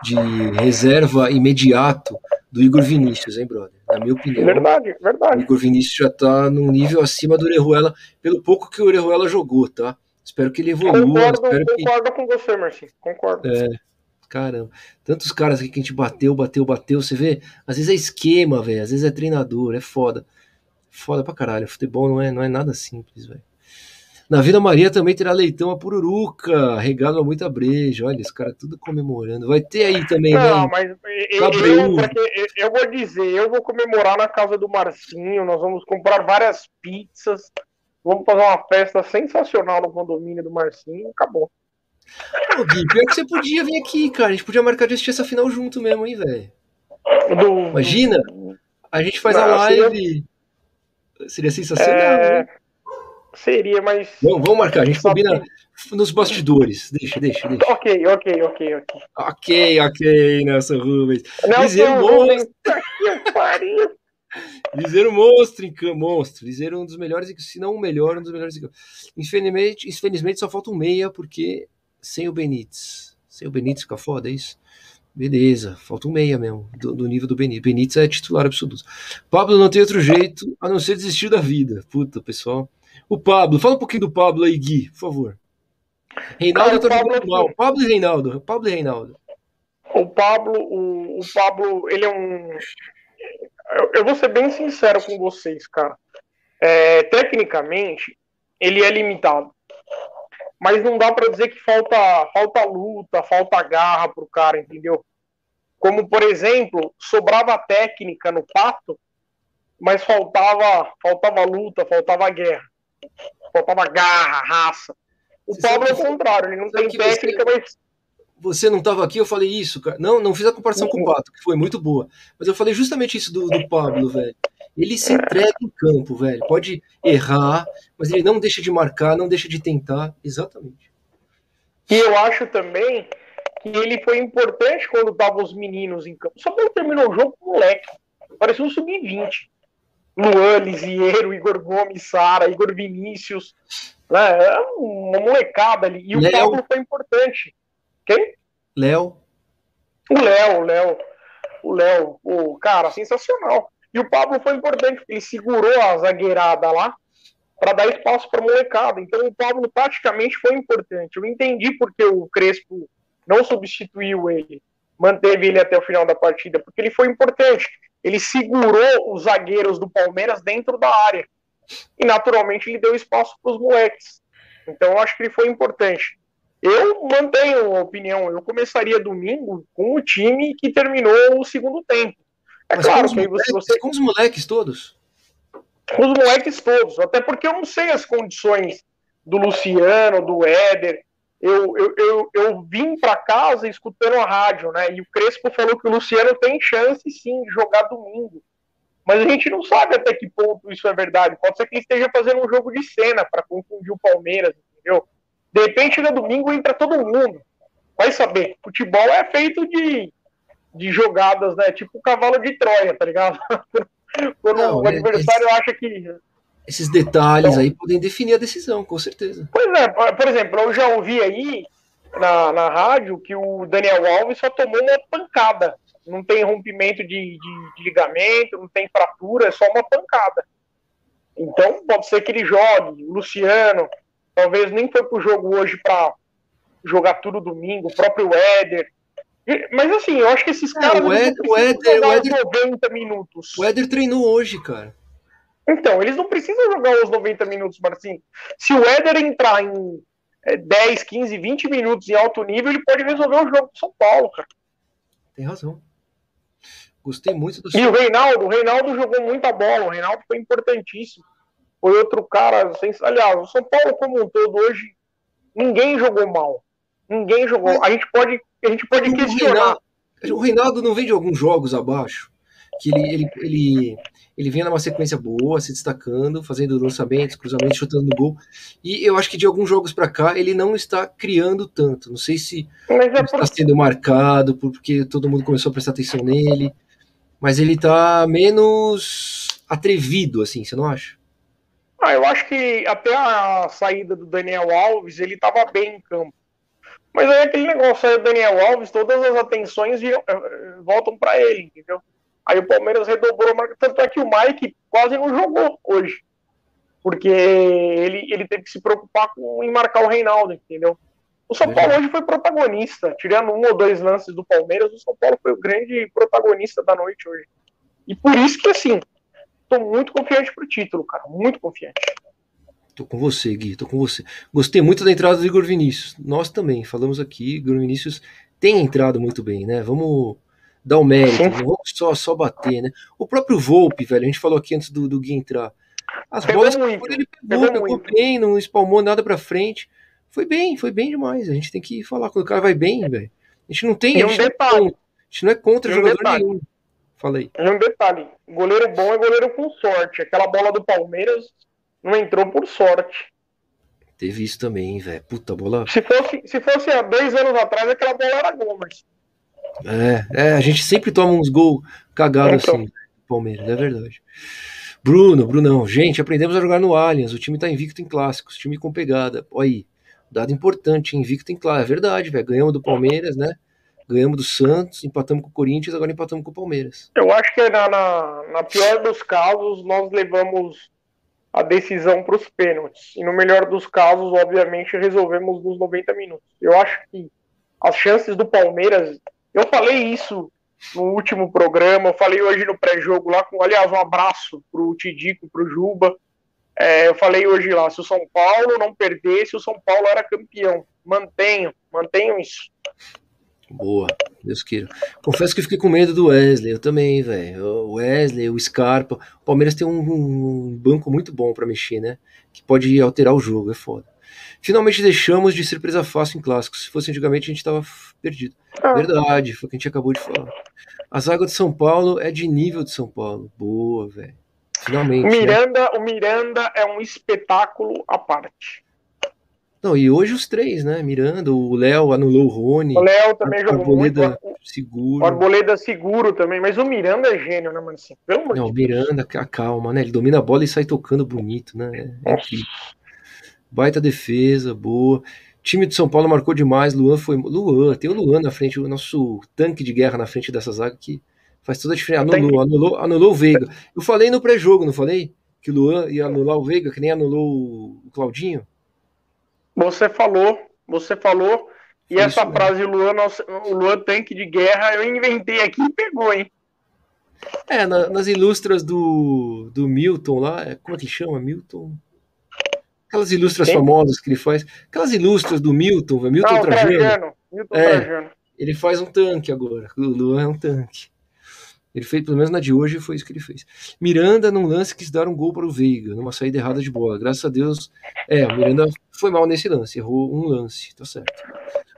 de reserva imediato do Igor Vinícius, hein, brother? Na minha opinião. Verdade, verdade. O Igor Vinícius já tá num nível acima do Orejuela, pelo pouco que o Orejuela jogou, tá? Espero que ele evolua. Concordo, concordo que... com você, Marcinho. Concordo. É, caramba. Tantos caras aqui que a gente bateu, bateu, bateu. Você vê, às vezes é esquema, velho. Às vezes é treinador, é foda. Foda pra caralho. Futebol não é, não é nada simples, velho. Na Vila Maria também terá leitão a pururuca, regalo a muita breja. Olha, esse cara tudo comemorando. Vai ter aí também, Não, né? mas eu, eu, eu, vou dizer, eu vou comemorar na casa do Marcinho. Nós vamos comprar várias pizzas. Vamos fazer uma festa sensacional no condomínio do Marcinho. Acabou. Ô, Gui, pior que você podia vir aqui, cara. A gente podia marcar de assistir essa final junto mesmo, hein, velho? Imagina? A gente faz Não, a live. Seria sensacional, é... né? Seria, mas. Vamos, vamos marcar, a gente combina que... nos bastidores. Deixa, deixa, deixa. Ok, ok, ok, ok. Ok, ok, Nelson Rubens. Nelson Rubens. Liseiro monstro em campo, monstro. Liseiro um dos melhores, se não o melhor, um dos melhores. Infelizmente, infelizmente só falta um meia, porque sem o Benítez. Sem o Benítez fica foda, é isso? Beleza, falta um meia mesmo, do, do, nível do Benítez. Benítez é titular absoluto. Pablo não tem outro jeito a não ser desistir da vida. Puta, pessoal. O Pablo, fala um pouquinho do Pablo aí, Gui, por favor. Reinaldo tá jogando mal. Pablo e Reinaldo. Pablo e Reinaldo. O Pablo, o, o Pablo, ele é um. Eu, eu, vou ser bem sincero com vocês, cara. É, tecnicamente, ele é limitado. Mas não dá para dizer que falta, falta luta, falta garra pro cara, entendeu? Como, por exemplo, sobrava técnica no pato, mas faltava, faltava luta, faltava guerra. Faltava garra, raça. O Você Pablo é o contrário, ele não tem técnica, você... mas você não estava aqui, eu falei isso, cara. Não, não fiz a comparação com o Pato, que foi muito boa. Mas eu falei justamente isso do, do Pablo, velho. Ele se entrega em campo, velho. Pode errar, mas ele não deixa de marcar, não deixa de tentar. Exatamente. E eu acho também que ele foi importante quando estavam os meninos em campo. Só que ele terminou o jogo com o moleque. Parecia um sub-20. Luan, Lisieiro, Igor Gomes, Sara, Igor Vinícius. Né? É uma molecada ali. E o Léo. Pablo foi importante. Quem? Léo. O Léo, o Léo. O Léo, o cara, sensacional. E o Pablo foi importante, ele segurou a zagueirada lá para dar espaço para molecada. Então o Pablo praticamente foi importante. Eu entendi porque o Crespo não substituiu ele, manteve ele até o final da partida, porque ele foi importante. Ele segurou os zagueiros do Palmeiras dentro da área. E naturalmente ele deu espaço para os moleques. Então eu acho que ele foi importante. Eu mantenho a opinião, eu começaria domingo com o time que terminou o segundo tempo. É Mas claro que aí você, você. Com os moleques todos? Com os moleques todos, até porque eu não sei as condições do Luciano, do Éder. Eu, eu, eu, eu vim para casa escutando a rádio, né? E o Crespo falou que o Luciano tem chance sim de jogar domingo. Mas a gente não sabe até que ponto isso é verdade. Pode ser que ele esteja fazendo um jogo de cena para confundir o Palmeiras, entendeu? De repente, no domingo entra todo mundo. Vai saber. Futebol é feito de, de jogadas, né? Tipo o cavalo de Troia, tá ligado? Quando Não, o adversário esse, acha que. Esses detalhes então, aí podem definir a decisão, com certeza. Pois é, por exemplo, eu já ouvi aí na, na rádio que o Daniel Alves só tomou uma pancada. Não tem rompimento de, de, de ligamento, não tem fratura, é só uma pancada. Então, pode ser que ele jogue. O Luciano, Talvez nem foi pro jogo hoje para jogar tudo domingo, o próprio Éder. Mas assim, eu acho que esses é, caras. o Éder, o Éder, o Éder, 90 minutos. O Éder treinou hoje, cara. Então, eles não precisam jogar os 90 minutos, Marcinho. Se o Éder entrar em 10, 15, 20 minutos em alto nível, ele pode resolver o jogo do São Paulo, cara. Tem razão. Gostei muito do E o Reinaldo, o Reinaldo jogou muita bola, o Reinaldo foi importantíssimo foi outro cara. Aliás, o São Paulo como um todo hoje, ninguém jogou mal. Ninguém jogou. A gente pode, a gente pode o questionar. Reinaldo, o Reinaldo não vem de alguns jogos abaixo, que ele, ele, ele, ele vinha numa sequência boa, se destacando, fazendo lançamentos, cruzamentos, chutando no gol. E eu acho que de alguns jogos para cá ele não está criando tanto. Não sei se é por... está sendo marcado porque todo mundo começou a prestar atenção nele, mas ele está menos atrevido, assim, você não acha? Ah, eu acho que até a saída do Daniel Alves, ele estava bem em campo. Mas aí aquele negócio aí, o Daniel Alves, todas as atenções eh, eh, voltam para ele, entendeu? Aí o Palmeiras redobrou, tanto é que o Mike quase não jogou hoje. Porque ele, ele teve que se preocupar com, em marcar o Reinaldo, entendeu? O São Paulo hoje foi protagonista. Tirando um ou dois lances do Palmeiras, o São Paulo foi o grande protagonista da noite hoje. E por isso que, assim, tô muito confiante pro título, cara. Muito confiante. Tô com você, Gui, tô com você. Gostei muito da entrada do Igor Vinícius. Nós também, falamos aqui, Igor Vinícius tem entrado muito bem, né? Vamos dar o um mérito, não vamos só, só bater, né? O próprio Volpe, velho, a gente falou aqui antes do, do Gui entrar. As pegou bolas muito, ele pegou, pegou, pegou bem, não espalmou nada pra frente. Foi bem, foi bem demais. A gente tem que falar, quando o cara vai bem, velho. A gente não tem. E um a, gente detalhe, não, a gente não é contra um jogador detalhe. nenhum. Fala aí. Um detalhe: goleiro bom é goleiro com sorte. Aquela bola do Palmeiras não entrou por sorte. Teve isso também, velho. Puta bola. Se fosse, se fosse há dois anos atrás, aquela bola era Gomes. É, é, a gente sempre toma uns gols cagados Então. assim, Palmeiras, é verdade. Bruno, Brunão, gente, aprendemos a jogar no Allianz. O time tá invicto em clássicos, time com pegada. Olha aí, dado importante, invicto em clássicos. É verdade, velho. Ganhamos do Palmeiras, né? Ganhamos do Santos, empatamos com o Corinthians, agora empatamos com o Palmeiras. Eu acho que na, na, na pior dos casos, nós levamos a decisão para os pênaltis. E no melhor dos casos, obviamente, resolvemos nos 90 minutos. Eu acho que as chances do Palmeiras. Eu falei isso no último programa, eu falei hoje no pré-jogo lá, com, aliás, um abraço pro Tidico, pro Juba. É, eu falei hoje lá, se o São Paulo não perdesse, o São Paulo era campeão. Mantenham, mantenham isso. Boa, Deus queira. Confesso que fiquei com medo do Wesley, eu também, velho. O Wesley, o Scarpa. O Palmeiras tem um, um banco muito bom pra mexer, né? Que pode alterar o jogo, é foda. Finalmente deixamos de ser presa fácil em clássicos. Se fosse antigamente, a gente tava perdido. Verdade, foi o que a gente acabou de falar. A zaga de São Paulo é de nível de São Paulo. Boa, velho. Finalmente. O né? Miranda, o Miranda é um espetáculo à parte. Não, e hoje os três, né? Miranda, o Léo anulou o Rony. O Léo também jogou muito. Arboleda O seguro. Arboleda seguro também, mas o Miranda é gênio, né, mano? Assim, pelo Não, o. Miranda, calma, né? Ele domina a bola e sai tocando bonito, né? É incrível. Baita defesa, boa. Time de São Paulo marcou demais. Luan foi. Luan, tem o Luan na frente, o nosso tanque de guerra na frente dessa zaga que faz toda a diferença. Anulou, anulou, anulou o Veiga. Eu falei no pré-jogo, não falei? Que o Luan ia anular o Veiga, que nem anulou o Claudinho. Você falou, você falou. E Foi essa isso frase, Luan, nossa, o Luan tanque de guerra, eu inventei aqui e pegou, hein? É, na- nas ilustras do, do Milton lá, é- como é que chama? Milton? Aquelas ilustras Quem? famosas que ele faz. Aquelas ilustras do Milton, Milton Ah, o Trajano. Trajano. Milton É. Trajano. Ele faz um tanque agora. O Luan é um tanque. Ele fez, pelo menos na de hoje, foi isso que ele fez. Miranda num lance quis dar um gol para o Veiga, numa saída errada de bola. Graças a Deus. É, o Miranda foi mal nesse lance, errou um lance, tá certo.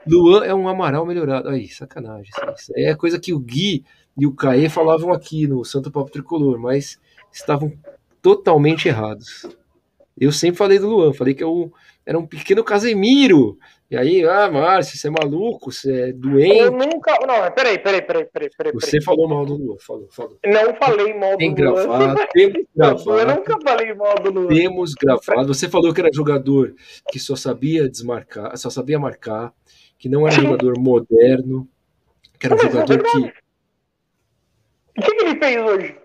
Luan é um Amaral melhorado. Aí, sacanagem. Isso é coisa que o Gui e o Caê falavam aqui no Santo Papo Tricolor, mas estavam totalmente errados. Eu sempre falei do Luan, falei que eu era um pequeno Casemiro. E aí, ah, Márcio, você é maluco, você é doente. Eu nunca. Não, peraí, peraí, peraí, peraí, peraí. Você falou mal do Luan, falou, falou. Não falei mal do Tem Luan. gravado, temos Eu gravado, nunca falei mal do Luan. temos gravado. Você falou que era jogador que só sabia desmarcar, só sabia marcar, que não era jogador moderno, que era um é jogador que. O que, que ele fez hoje?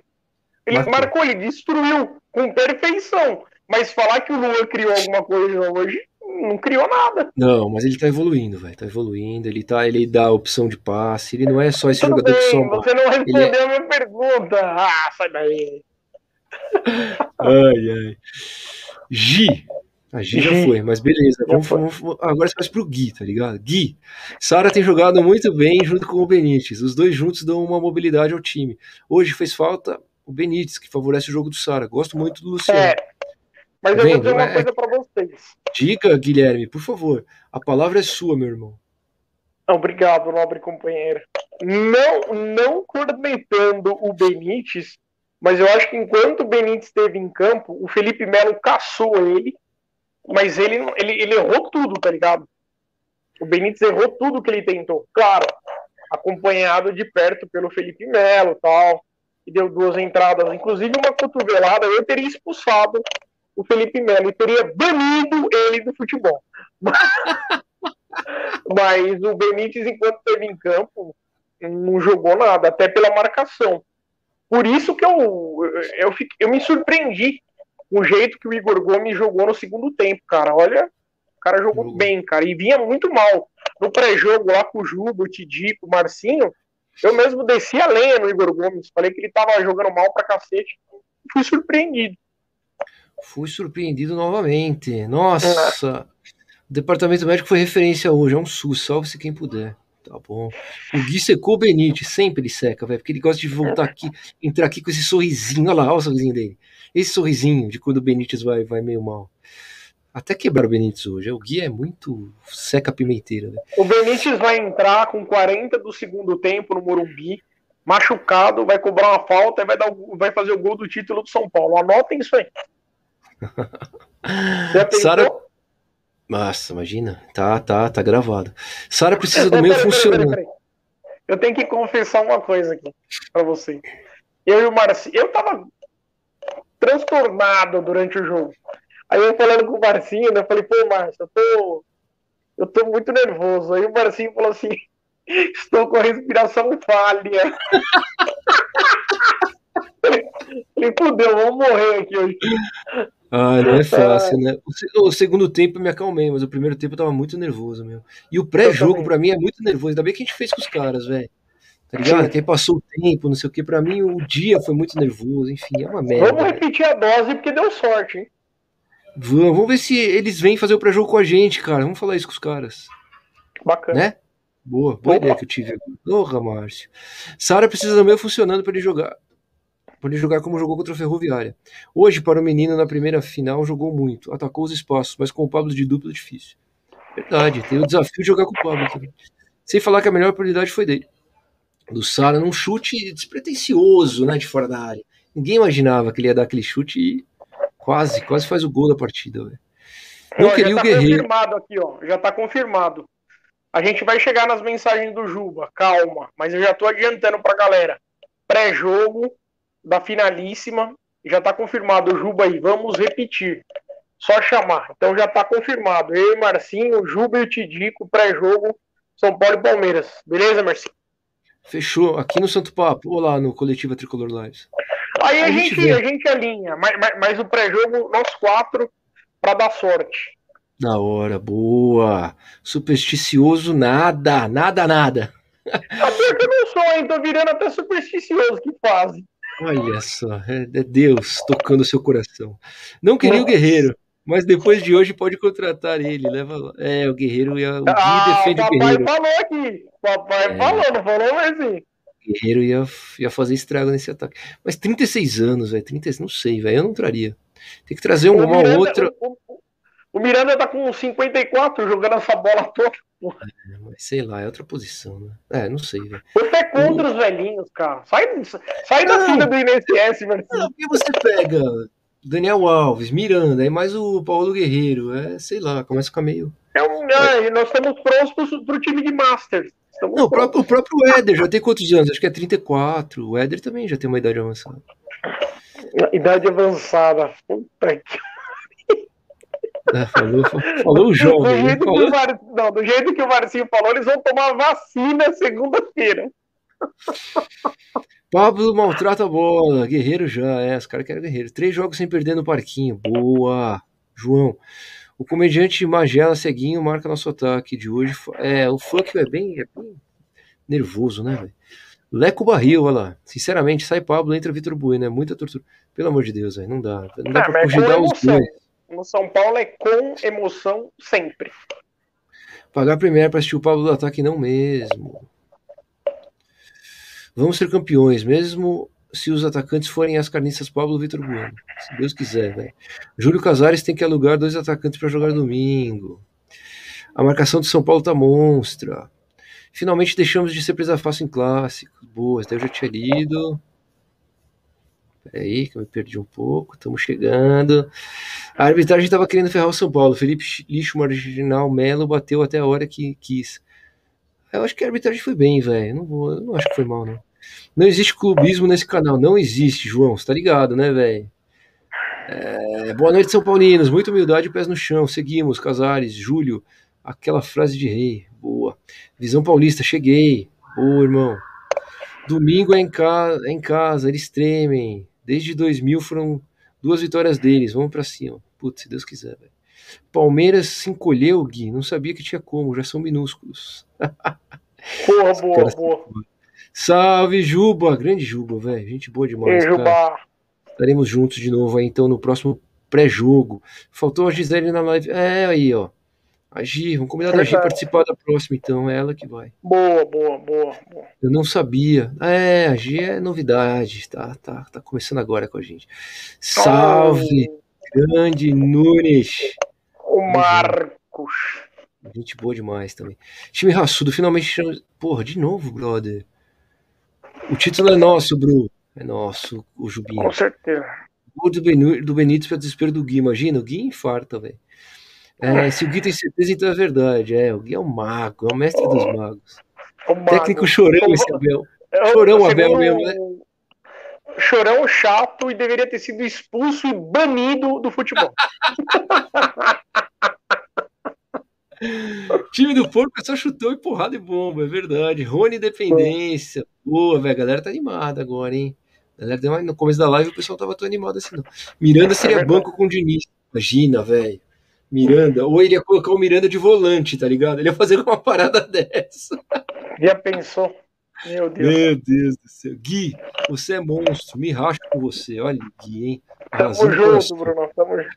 Ele Marcou. marcou, ele destruiu com perfeição. Mas falar que o Luan criou alguma coisa hoje, não criou nada. Não, mas ele tá evoluindo, velho. Tá evoluindo, ele tá, ele dá a opção de passe, ele não é só esse Tudo jogador que só bem, marca. você não respondeu Ele é- a minha pergunta. Ah, sai daí. Ai, ai. Gi. A Gi já foi, mas beleza. Vamos, vamos- agora você faz pro Gui, tá ligado? Gui. Sara tem jogado muito bem junto com o Benítez. Os dois juntos dão uma mobilidade ao time. Hoje fez falta o Benítez, que favorece o jogo do Sara. Gosto muito do Luciano. É. Mas eu vou dizer uma É- coisa pra vocês. Diga, Guilherme, por favor. A palavra é sua, meu irmão. Obrigado, nobre companheiro. Não, não cornetando o Benítez, mas eu acho que enquanto o Benítez esteve em campo, o Felipe Melo caçou ele, mas ele, ele, ele errou tudo, tá ligado? O Benítez errou tudo que ele tentou. Claro, acompanhado de perto pelo Felipe Melo e tal, e deu duas entradas, inclusive uma cotovelada, eu teria expulsado o Felipe Melo e teria banido ele do futebol. Mas o Benítez, enquanto esteve em campo, não jogou nada, até pela marcação. Por isso que eu, eu, fiquei- eu me surpreendi com o jeito que o Igor Gomes jogou no segundo tempo, cara. Olha, o cara jogou Jogou. bem, cara, e vinha muito mal. No pré-jogo lá com o Juba, o Tidico, o Marcinho, eu mesmo desci a lenha no Igor Gomes. Falei que ele tava jogando mal pra cacete. Fui surpreendido. Fui surpreendido novamente. Nossa. O departamento médico foi referência hoje. É um SUS. Salve-se quem puder. Tá bom. O Gui secou o Benítez. Sempre ele seca, velho. Porque ele gosta de voltar aqui, entrar aqui com esse sorrisinho. Olha lá, olha o sorrisinho dele. Esse sorrisinho de quando o Benítez vai, vai meio mal. Até quebrar o Benítez hoje. O Gui é muito seca pimenteira, velho. O Benítez vai entrar com 40 do segundo tempo no Morumbi. machucado, vai cobrar uma falta e vai, dar, vai fazer o gol do título do São Paulo. Anotem isso aí. Sara... Nossa, imagina. Tá, tá, tá gravado. Sara precisa do meio funcionando. Eu tenho que confessar uma coisa aqui para você. Eu e o Marcinho, eu tava transtornado durante o jogo. Aí eu falando com o Marcinho, né, eu falei, pô, Márcio, eu tô, eu tô muito nervoso. Aí o Marcinho falou assim, estou com a respiração falha. falei, fudeu, vamos morrer aqui hoje. Ah, não é fácil, né? O, segundo tempo eu me acalmei, mas o primeiro tempo eu tava muito nervoso, meu. E o pré-jogo, pra mim, é muito nervoso. Ainda bem que a gente fez com os caras, velho. Tá ligado? Que aí passou o tempo, não sei o que. Pra mim, o dia foi muito nervoso, enfim, é uma merda. Vamos repetir a dose porque deu sorte, hein? Vamos, vamos ver se eles vêm fazer o pré-jogo com a gente, cara. Vamos falar isso com os caras. Bacana. Né? Boa, boa Opa. ideia que eu tive. Porra, Márcio. Sara precisa do meu funcionando para ele jogar ele jogar como jogou contra o Ferroviária. Hoje, para o menino, na primeira final, jogou muito, atacou os espaços, mas com o Pablo de dupla é difícil. Verdade, tem o desafio de jogar com o Pablo também. Sem falar que a melhor prioridade foi dele. Do Sara num chute despretensioso, né, de fora da área. Ninguém imaginava que ele ia dar aquele chute e quase, quase faz o gol da partida. Véio. Não ó, queria já tá o Guerreiro. confirmado aqui, ó. Já tá confirmado. A gente vai chegar nas mensagens do Juba, calma. Mas eu já tô adiantando pra galera. Pré-jogo, da finalíssima. Já está confirmado o Juba aí. Vamos repetir. Só chamar. Então já está confirmado. Eu e Marcinho, Juba e o Tidico, pré-jogo, São Paulo e Palmeiras. Beleza, Marcinho? Fechou. Aqui no Santo Papo ou lá no Coletiva Tricolor Lives? Aí a, a gente, gente a gente alinha. Mas, mas, mas o pré-jogo, nós quatro, para dar sorte. Da hora, boa. Supersticioso, nada, nada, nada. Até que eu não sou, hein? Tô virando até supersticioso, que fase. Olha só, é, é Deus tocando seu coração. Não queria o Guerreiro, mas depois de hoje pode contratar ele. Leva. É, o Guerreiro ia. O Gui ah, defende o Guerreiro. Papai falou aqui. Papai é. falou, não falou mais assim. O Guerreiro ia, ia fazer estrago nesse ataque. Mas 36 anos, velho. 36, não sei, velho. Eu não traria. Tem que trazer uma, Miranda, outra. O, o, Miranda tá com 54 jogando essa bola toda. É, mas sei lá, é outra posição, né? É, não sei, velho. Você é contra os velhinhos, cara. Sai, sai da fila do INSS, velho. Não, porque você pega Daniel Alves, Miranda, e mais o Paulo Guerreiro. É, sei lá, começa a ficar meio. É um, é, nós estamos prontos pro, time de Masters. Estamos não, o próprio, o próprio Éder já tem quantos anos? Acho que é 34. O Éder também já tem uma idade avançada. Idade avançada. Puta que é, falou, falou o jogo. Do jeito, falou... Mar... Não, do jeito que o Marcinho falou, eles vão tomar vacina segunda-feira. Pablo maltrata a bola, guerreiro já, é, os caras querem guerreiro. Três jogos sem perder no parquinho, boa, João. O comediante Magela Ceguinho marca nosso ataque de hoje. É, o funk é bem, é bem nervoso, né, velho? Leco Barril, olha lá. Sinceramente, sai Pablo, entra Vitor Bueno, é muita tortura. Pelo amor de Deus, véio, não dá. Não dá ah, pra conjugar os dois no São Paulo é com emoção sempre. Pagar primeiro para assistir o Pablo do Ataque, não mesmo. Vamos ser campeões, mesmo se os atacantes forem as carniças Pablo Vitor Bueno. Se Deus quiser, velho. Júlio Casares tem que alugar dois atacantes para jogar domingo. A marcação do São Paulo tá monstra. Finalmente deixamos de ser presa fácil em clássicos. Boa, até eu já tinha lido. Peraí, que eu me perdi um pouco. Estamos chegando. A arbitragem estava querendo ferrar o São Paulo. Felipe Lixo Marginal Melo bateu até a hora que quis. Eu acho que a arbitragem foi bem, velho. Não, não acho que foi mal, não. Não existe clubismo nesse canal. Não existe, João. Você tá ligado, né, velho? É, boa noite, São Paulinos. Muita humildade pés no chão. Seguimos, Casares, Júlio. Aquela frase de rei. Boa. Visão Paulista, cheguei. Boa, irmão. Domingo é em, casa, é em casa, eles tremem. Desde 2000 foram duas vitórias deles. Vamos para cima. Putz, se Deus quiser, velho. Palmeiras se encolheu, Gui. Não sabia que tinha como, já são minúsculos. Boa, boa, boa. Salve, Juba. Grande Juba, velho. Gente boa demais. Ei, Juba. Estaremos juntos de novo aí, então, no próximo pré-jogo. Faltou a Gisele na live. É, aí, ó. A Gi, vamos combinar da Gi participar da próxima, então. É ela que vai. Boa, boa, boa, boa. Eu não sabia. É, a Gi é novidade. Tá, tá, tá começando agora com a gente. Salve, oh. grande Nunes. O Marcos. Gente boa demais também. Time raçudo, finalmente. Porra, de novo, brother. O título é nosso, Bru. É nosso, o Jubinho. Com certeza. O do, Benítez, do Benítez para desespero do Gui. Imagina, o Gui infarta, velho. É, se o Gui tem certeza, então é verdade. É, o Gui é um mago, é o mestre dos magos. O mago. Técnico chorão esse Abel. É chorão Abel mesmo, né? Chorão chato e deveria ter sido expulso e banido do futebol. time do Porco é só chutou e porrada e bomba, é verdade. Rony Dependência. Boa, velho. A galera tá animada agora, hein? A galera deu uma... No começo da live o pessoal tava tão animado assim, não. Miranda seria é banco com o Diniz. Imagina, velho. Miranda. Ou ele ia colocar o Miranda de volante, tá ligado? Ele ia fazer uma parada dessa. Já pensou? Meu Deus. Meu Deus do céu. Gui, você é monstro. Me racho com você. Olha, Gui, hein? Tamo junto, Bruno. Tamo junto.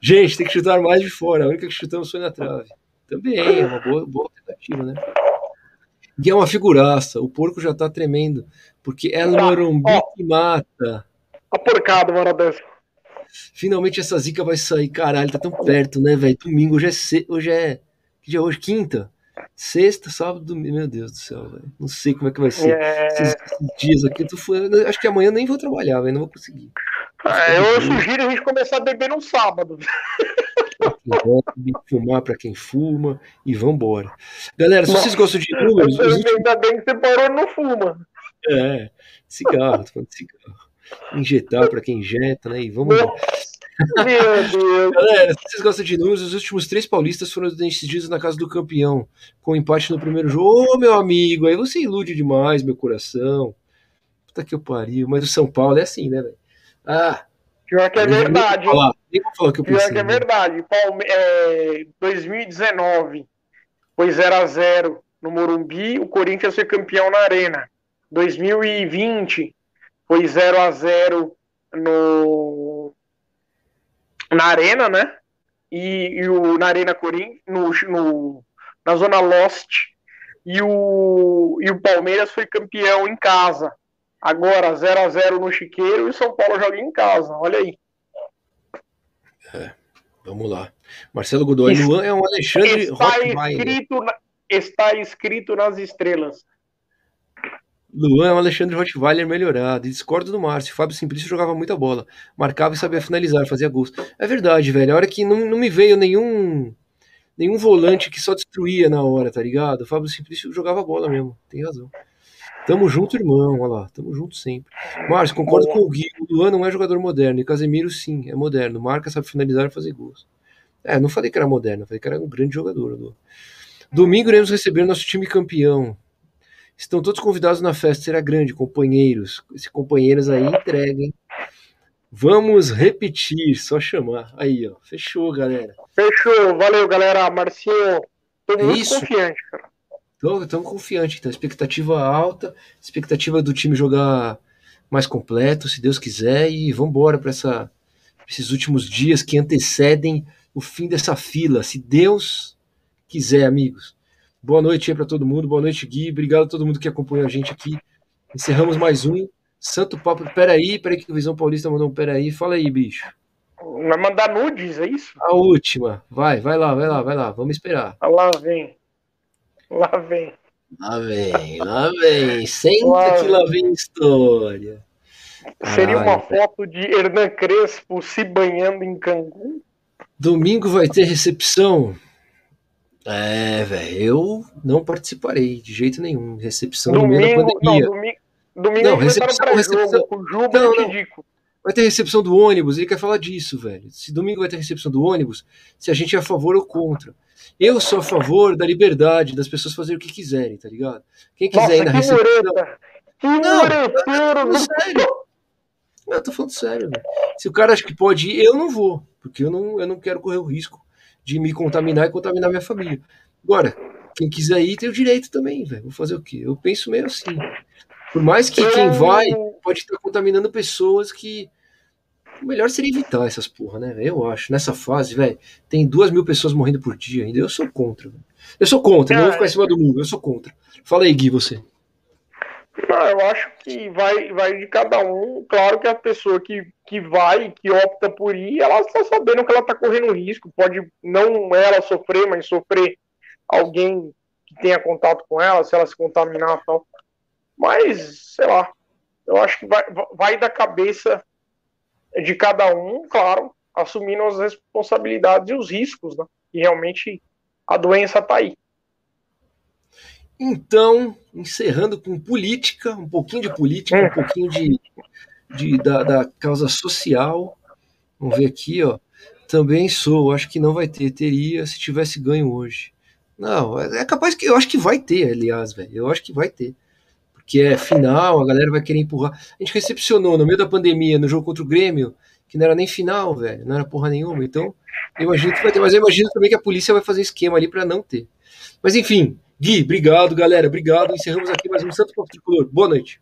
Gente, tem que chutar mais de fora. A única que chutamos foi na trave. Também é uma boa, boa tentativa, né? E é uma figuraça. O porco já tá tremendo. Porque é no Morumbi que mata. A porcada, Maradona. Finalmente essa zica vai sair. Caralho, tá tão perto, né, velho? Domingo, hoje é. Hoje é. Que dia é hoje? Quinta? Sexta, sábado, domingo. Meu Deus do céu, velho. Não sei como é que vai ser. É... Esses, dias aqui. Foi... Acho que amanhã nem vou trabalhar, velho. Não vou conseguir. É, eu sugiro a gente começar a beber no sábado fumar para quem fuma e vambora. Galera, se vocês gostam de números. Ainda bem que você parou não fuma. É, cigarro, tô falando de cigarro. Injetar para quem injeta, né? E vamos lá. Meu Deus. Galera, se vocês gostam de números, os últimos três paulistas foram decididos na casa do campeão, com empate no primeiro jogo. Ô, oh, meu amigo, aí você ilude demais, meu coração. Puta que eu pariu. Mas o São Paulo é assim, né, velho? Ah, Pior que é verdade. Falar. Falar que Pior pensei, que é né? verdade. Palme é, 2019 foi 0x0 no Morumbi, o Corinthians foi campeão na Arena. 2020 foi 0x0 no na Arena, né? E, e o, na Arena Corinthians, no, no, na Zona Lost. E o, e o Palmeiras foi campeão em casa. Agora, 0 a 0 no Chiqueiro e o São Paulo joga em casa. Olha aí. É, vamos lá. Marcelo Godoy Luan é um Alexandre está escrito, na, está escrito nas estrelas. Luan é um Alexandre Rottweiler melhorado. discordo do Márcio. Fábio Simplício jogava muita bola. Marcava e sabia finalizar, fazia gols. É verdade, velho. A hora que não, não me veio nenhum nenhum volante que só destruía na hora, tá ligado? O Fábio Simplício jogava bola mesmo. Tem razão. Tamo junto, irmão. Olha lá, tamo junto sempre. Márcio, concordo com o Gui. O Luan não é jogador moderno. E Casemiro, sim, é moderno. Marca, sabe finalizar e fazer gols. É, não falei que era moderno, falei que era um grande jogador. Luan. Domingo iremos receber nosso time campeão. Estão todos convidados na festa, será grande, companheiros. Esses companheiros aí entreguem. Vamos repetir, só chamar. Aí, ó. Fechou, galera. Fechou, valeu, galera. Marcinho, tô muito Isso. confiante, cara. Tô, tão confiante, então. Expectativa alta, expectativa do time jogar mais completo, se Deus quiser, e vamos embora para esses últimos dias que antecedem o fim dessa fila, se Deus quiser, amigos. Boa noite aí para todo mundo, boa noite, Gui. Obrigado a todo mundo que acompanhou a gente aqui. Encerramos mais um Santo Papo. Peraí, peraí, que o Visão Paulista mandou um peraí. Fala aí, bicho. Vai mandar nudes, é isso? A última. Vai, vai lá, vai lá, vai lá. Vamos esperar. Lá vem. Lá vem. Lá vem, lá vem. Senta lá que lá vem história. Seria Ai, uma foto de Hernan Crespo se banhando em Cancún? Domingo vai ter recepção. É, velho, eu não participarei de jeito nenhum. Recepção domingo, no meio da pandemia. Não, domingo, domingo não, recepção, recepção, com o Juba não, não. Vai ter recepção do ônibus, ele quer falar disso, velho. Se domingo vai ter recepção do ônibus, se a gente é a favor ou contra. Eu sou a favor da liberdade das pessoas fazerem o que quiserem, tá ligado? Quem quiser Nossa, ir na recepção. Não, eu tô falando sério. Não, eu tô falando sério, velho. Se o cara acha que pode ir, eu não vou. Porque eu não, eu não quero correr o risco de me contaminar e contaminar minha família. Agora, quem quiser ir tem o direito também, velho. Vou fazer o quê? Eu penso meio assim. Por mais que quem vai pode estar contaminando pessoas que o melhor seria evitar essas porra, né? Eu acho. Nessa fase, velho, tem duas mil pessoas morrendo por dia ainda. Eu sou contra. Véio. Eu sou contra, não vou ficar em cima do mundo. Eu sou contra. Fala aí, Gui, você. Não, eu acho que vai, vai de cada um. Claro que a pessoa que, que vai, que opta por ir, ela está sabendo que ela está correndo risco. Pode não ela sofrer, mas sofrer alguém que tenha contato com ela, se ela se contaminar e tal. Mas, sei lá, eu acho que vai, vai da cabeça de cada um, claro, assumindo as responsabilidades e os riscos, né? E realmente a doença está aí. Então, encerrando com política, um pouquinho de política, um pouquinho de, de da, da, causa social. Vamos ver aqui, ó. Também sou, acho que não vai ter, teria se tivesse ganho hoje. Não, é capaz que eu acho que vai ter, aliás, velho. Eu acho que vai ter. Porque é final, a galera vai querer empurrar. A gente recepcionou no meio da pandemia, no jogo contra o Grêmio, que não era nem final, velho. Não era porra nenhuma. Então, eu imagino que vai ter. Mas eu imagino também que a polícia vai fazer esquema ali para não ter. Mas enfim, Gui, obrigado, galera. Obrigado. Encerramos aqui mais um Santos Tricolor. Boa noite.